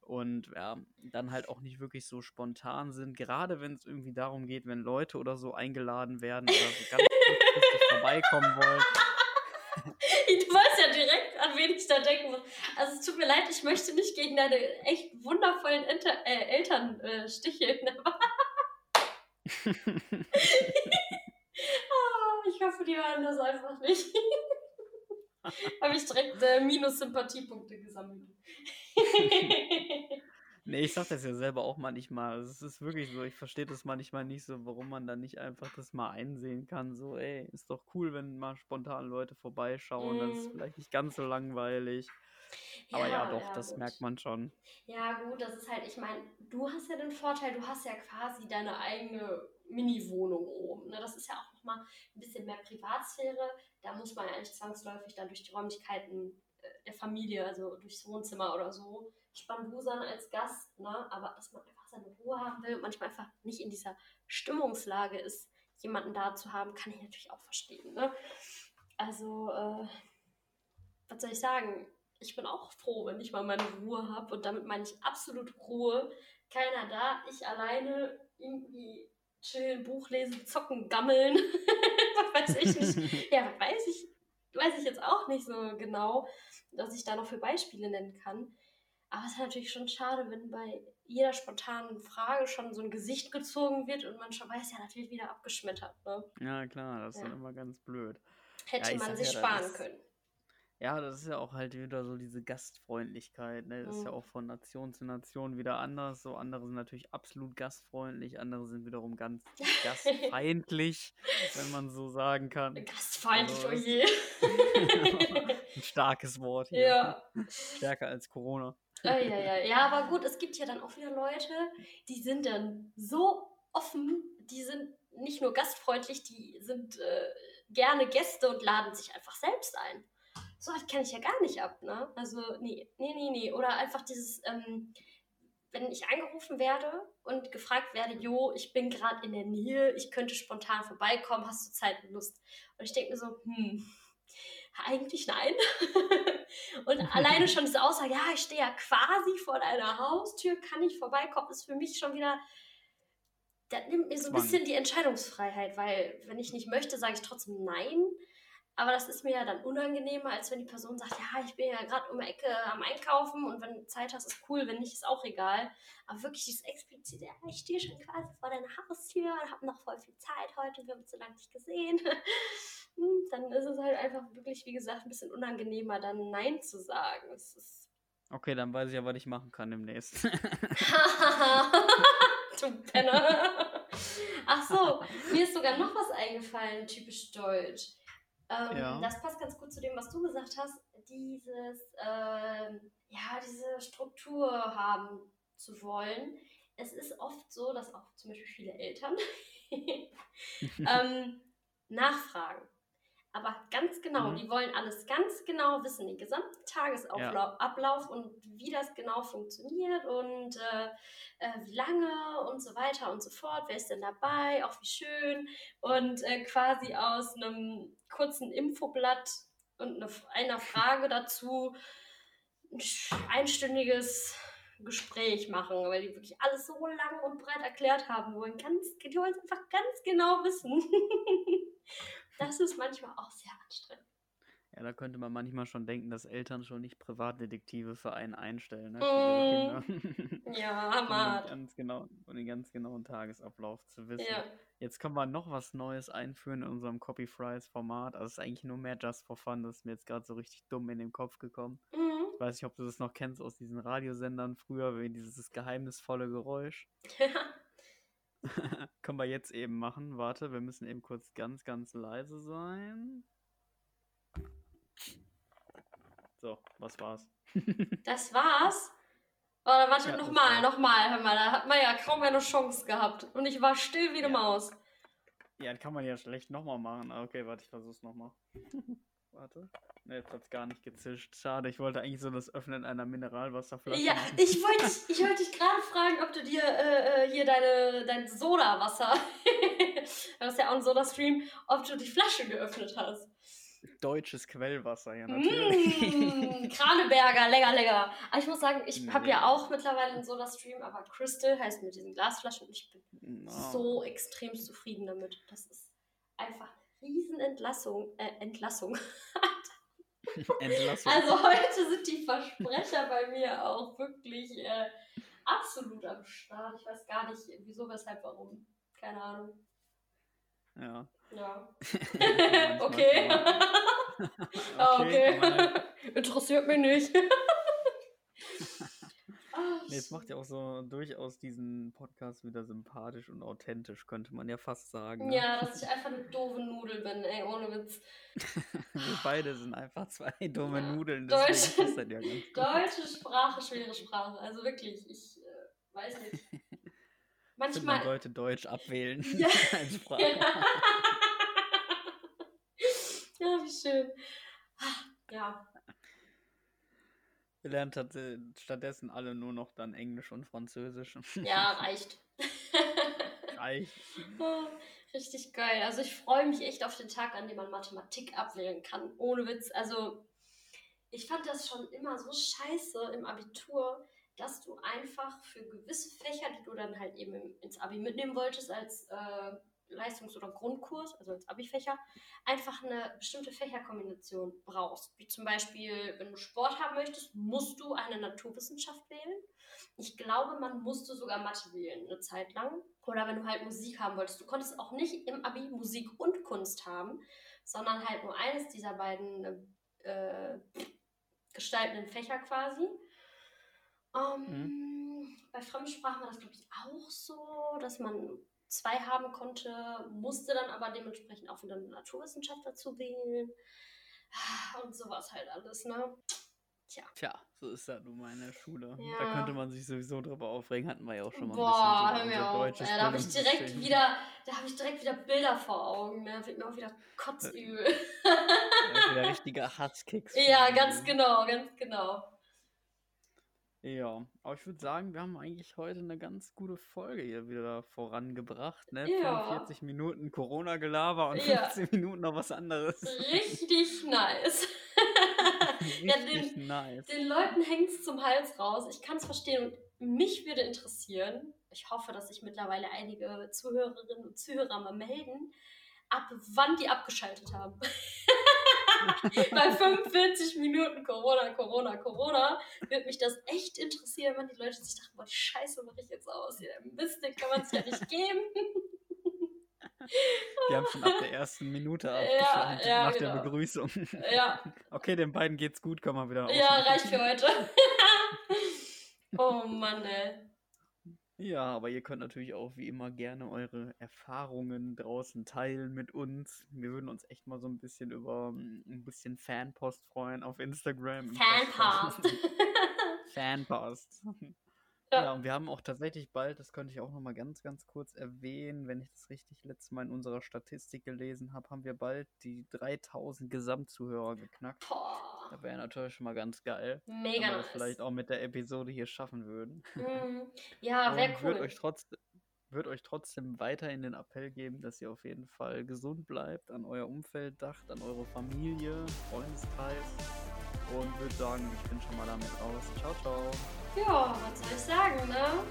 Und ja, dann halt auch nicht wirklich so spontan sind, gerade wenn es irgendwie darum geht, wenn Leute oder so eingeladen werden oder so ganz kurzfristig vorbeikommen wollen. Du weißt ja direkt, an wen ich da denken muss. Also es tut mir leid, ich möchte nicht gegen deine echt wundervollen Inter äh, Eltern äh, sticheln. oh, ich hoffe, die hören das einfach nicht. Habe ich direkt äh, Minus-Sympathiepunkte gesammelt. Nee, ich sag das ja selber auch manchmal. Es ist wirklich so, ich verstehe das manchmal nicht so, warum man dann nicht einfach das mal einsehen kann. So, ey, ist doch cool, wenn mal spontan Leute vorbeischauen, mm. dann ist es mhm. vielleicht nicht ganz so langweilig. Ja, Aber ja, doch, ja, das gut. merkt man schon. Ja, gut, das ist halt, ich meine, du hast ja den Vorteil, du hast ja quasi deine eigene Mini-Wohnung oben. Ne? Das ist ja auch nochmal ein bisschen mehr Privatsphäre. Da muss man ja nicht zwangsläufig dann durch die Räumlichkeiten äh, der Familie, also durchs Wohnzimmer oder so, Spambusern als Gast, ne? aber dass man einfach seine Ruhe haben will und manchmal einfach nicht in dieser Stimmungslage ist, jemanden da zu haben, kann ich natürlich auch verstehen. Ne? Also, äh, was soll ich sagen? Ich bin auch froh, wenn ich mal meine Ruhe habe und damit meine ich absolut Ruhe. Keiner da, ich alleine irgendwie chillen, Buch lesen, zocken, gammeln. was weiß ich nicht. Ja, was weiß ich, weiß ich jetzt auch nicht so genau, dass ich da noch für Beispiele nennen kann. Aber es ist natürlich schon schade, wenn bei jeder spontanen Frage schon so ein Gesicht gezogen wird und man schon weiß, ja, natürlich wieder abgeschmettert. Ne? Ja, klar, das ja. ist dann immer ganz blöd. Hätte ja, man sich ja, sparen ist, können. Ja, das ist ja auch halt wieder so diese Gastfreundlichkeit. Ne? Das mhm. ist ja mhm. auch von Nation zu Nation wieder anders. So andere sind natürlich absolut gastfreundlich, andere sind wiederum ganz gastfeindlich, wenn man so sagen kann. Gastfeindlich, also, oh je. ein starkes Wort hier. Ja. Stärker als Corona. Ja, ja, ja. aber gut, es gibt ja dann auch wieder Leute, die sind dann so offen, die sind nicht nur gastfreundlich, die sind äh, gerne Gäste und laden sich einfach selbst ein. So was kenne ich ja gar nicht ab, ne? Also, nee, nee, nee, nee. Oder einfach dieses, ähm, wenn ich angerufen werde und gefragt werde, jo, ich bin gerade in der Nähe, ich könnte spontan vorbeikommen, hast du Zeit und Lust? Und ich denke mir so, hm, eigentlich nein. und alleine schon diese Aussage, ja, ich stehe ja quasi vor deiner Haustür, kann ich vorbeikommen, ist für mich schon wieder, das nimmt mir so ein bisschen die Entscheidungsfreiheit, weil wenn ich nicht möchte, sage ich trotzdem nein. Aber das ist mir ja dann unangenehmer, als wenn die Person sagt, ja, ich bin ja gerade um die Ecke am Einkaufen und wenn du Zeit hast, ist cool, wenn nicht, ist auch egal. Aber wirklich dieses explizite, ja, ich stehe schon quasi vor deiner Haustür und habe noch voll viel Zeit heute, wir haben uns so lange nicht gesehen. Hm, dann ist es halt einfach wirklich, wie gesagt, ein bisschen unangenehmer, dann Nein zu sagen. Okay, dann weiß ich ja, was ich machen kann demnächst. du Penner. Ach so, mir ist sogar noch was eingefallen, typisch deutsch. Ähm, Ja. Das passt ganz gut zu dem, was du gesagt hast. Dieses, ähm, ja, diese Struktur haben zu wollen. Es ist oft so, dass auch zum Beispiel viele Eltern ähm, nachfragen. Aber ganz genau, Mhm. die wollen alles ganz genau wissen, den gesamten Tagesablauf Ablauf und wie das genau funktioniert und äh, äh, wie lange und so weiter und so fort. Wer ist denn dabei? Auch wie schön. Und äh, quasi aus einem kurzen Infoblatt und eine, einer Frage dazu ein einstündiges Gespräch machen, weil die wirklich alles so lang und breit erklärt haben wollen. Ganz, die wollen es einfach ganz genau wissen. das ist manchmal auch sehr anstrengend. Ja, da könnte man manchmal schon denken, dass Eltern schon nicht Privatdetektive für einen einstellen, ne? Mm. Ja, um, den Hammer. ganz genau, um den ganz genauen Tagesablauf zu wissen. Ja. Jetzt können wir noch was Neues einführen in unserem Copy Fries Format. Also es ist eigentlich nur mehr Just for Fun. Das ist mir jetzt gerade so richtig dumm in den Kopf gekommen. Mhm. Ich weiß nicht, ob du das noch kennst aus diesen Radiosendern früher, wie dieses geheimnisvolle Geräusch. Können wir jetzt eben machen. Warte, wir müssen eben kurz ganz, ganz leise sein. So, was war's? Das war's. Oder warte, Ja, nochmal, nochmal, hör mal, da hat man ja kaum eine Chance gehabt. Und ich war still wie eine Ja. Maus. Ja, das kann man ja schlecht nochmal machen. Ah, Okay, warte, ich versuch's nochmal. warte. Ne, jetzt hat's gar nicht gezischt. Schade, ich wollte eigentlich so das Öffnen einer Mineralwasserflasche Ja, machen. ich wollte dich, ich wollte dich gerade fragen, ob du dir äh, äh, hier deine, dein Sodawasser, das ist ja auch ein Soda-Stream, ob du die Flasche geöffnet hast. Deutsches Quellwasser, ja, natürlich. Mmh, Kraneberger, lecker, lecker. Aber ich muss sagen, ich habe Nee. ja auch mittlerweile einen Soda-Stream, aber Crystal heißt mit diesen Glasflaschen und ich bin No. so extrem zufrieden damit. Das ist einfach Riesenentlassung. Äh, Entlassung. Entlassung. Also heute sind die Versprecher bei mir auch wirklich äh, absolut am Start. Ich weiß gar nicht, wieso, weshalb, warum. Keine Ahnung. ja. Ja. Okay. Ah, Okay, okay. man- Interessiert mich nicht. Es macht ja auch so durchaus diesen Podcast wieder sympathisch und authentisch, könnte man ja fast sagen. Ne? Ja, dass ich einfach eine doofe Nudel bin, ey, ohne Witz. Wir beide sind einfach zwei dumme Ja. Nudeln, Deutsch. ja. Deutsche Sprache, schwere Sprache. Also wirklich, ich äh, weiß nicht. Ich finde, man Manchmal. sollte Deutsch abwählen Ja. als Sprache. ja, wie schön. Ah, Ja, Wir lernen tats- stattdessen alle nur noch dann Englisch und Französisch. ja, reicht. Reicht. Oh, Richtig geil. Also ich freue mich echt auf den Tag, an dem man Mathematik abwählen kann. Ohne Witz. Also ich fand das schon immer so scheiße im Abitur, dass du einfach für gewisse Fächer, die du dann halt eben ins Abi mitnehmen wolltest als äh, Leistungs- oder Grundkurs, also als Abi-Fächer, einfach eine bestimmte Fächerkombination brauchst. Wie zum Beispiel, wenn du Sport haben möchtest, musst du eine Naturwissenschaft wählen. Ich glaube, man musste sogar Mathe wählen, eine Zeit lang. Oder wenn du halt Musik haben wolltest. Du konntest auch nicht im Abi Musik und Kunst haben, sondern halt nur eines dieser beiden äh, gestaltenden Fächer quasi. Ähm, Bei Fremdsprachen war das, glaube ich, auch so, dass man zwei haben konnte, musste dann aber dementsprechend auch wieder eine Naturwissenschaft dazu wählen. Und sowas halt alles, ne? Tja, so ist das nun mal in der Schule. Ja. Da könnte man sich sowieso drüber aufregen, hatten wir ja auch schon mal Boah, ein hör bisschen mir so auf. unser deutsches Ja, da habe ich direkt wieder, da habe ich direkt wieder Bilder vor Augen, ne? Wird mir auch wieder kotzübel. Ja, wieder richtige Hasskicks. ja, ganz mir. genau, ganz genau. Ja, aber ich würde sagen, wir haben eigentlich heute eine ganz gute Folge hier wieder vorangebracht. Ne? Ja. 45 Minuten Corona-Gelaber und Ja. 15 Minuten noch was anderes. Richtig nice. Ja, Richtig nice. Den Leuten hängt es zum Hals raus. Ich kann es verstehen. Und mich würde interessieren, ich hoffe, dass sich mittlerweile einige Zuhörerinnen und Zuhörer mal melden, ab wann die abgeschaltet haben. Bei 45 Minuten Corona, Corona, Corona würde mich das echt interessieren, wenn die Leute sich dachten, boah, die Scheiße mache ich jetzt aus. Der Mist, den kann man sich ja nicht geben. Die haben schon ab der ersten Minute abgeschaltet, ja, nach genau. der Begrüßung. Ja, Okay, den beiden geht's gut, können wir wieder ja, ausmachen. reicht für heute. oh Mann, ey. Ja, aber ihr könnt natürlich auch wie immer gerne eure Erfahrungen draußen teilen mit uns. Wir würden uns echt mal so ein bisschen über mm, ein bisschen Fanpost freuen auf Instagram. Fanpost. Fanpost. Ja. Ja, und wir haben auch tatsächlich bald, das könnte ich auch noch mal ganz, ganz kurz erwähnen, wenn ich das richtig letztes Mal in unserer Statistik gelesen habe, haben wir bald die 3000 Gesamtzuhörer geknackt. Boah, Das wäre natürlich schon mal ganz geil, wenn mega wir das nice. vielleicht auch mit der Episode hier schaffen würden. Mhm. Ja, wäre Und würde cool. euch, trotz, würd euch trotzdem weiterhin den Appell geben, dass ihr auf jeden Fall gesund bleibt, an euer Umfeld dacht, an eure Familie, Freundeskreis. Und würde sagen, ich bin schon mal damit raus. Ciao, ciao. Ja, was soll ich sagen, ne?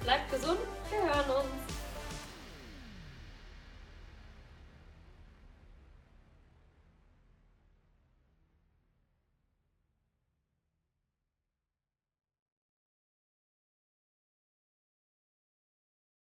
Bleibt gesund, wir hören uns.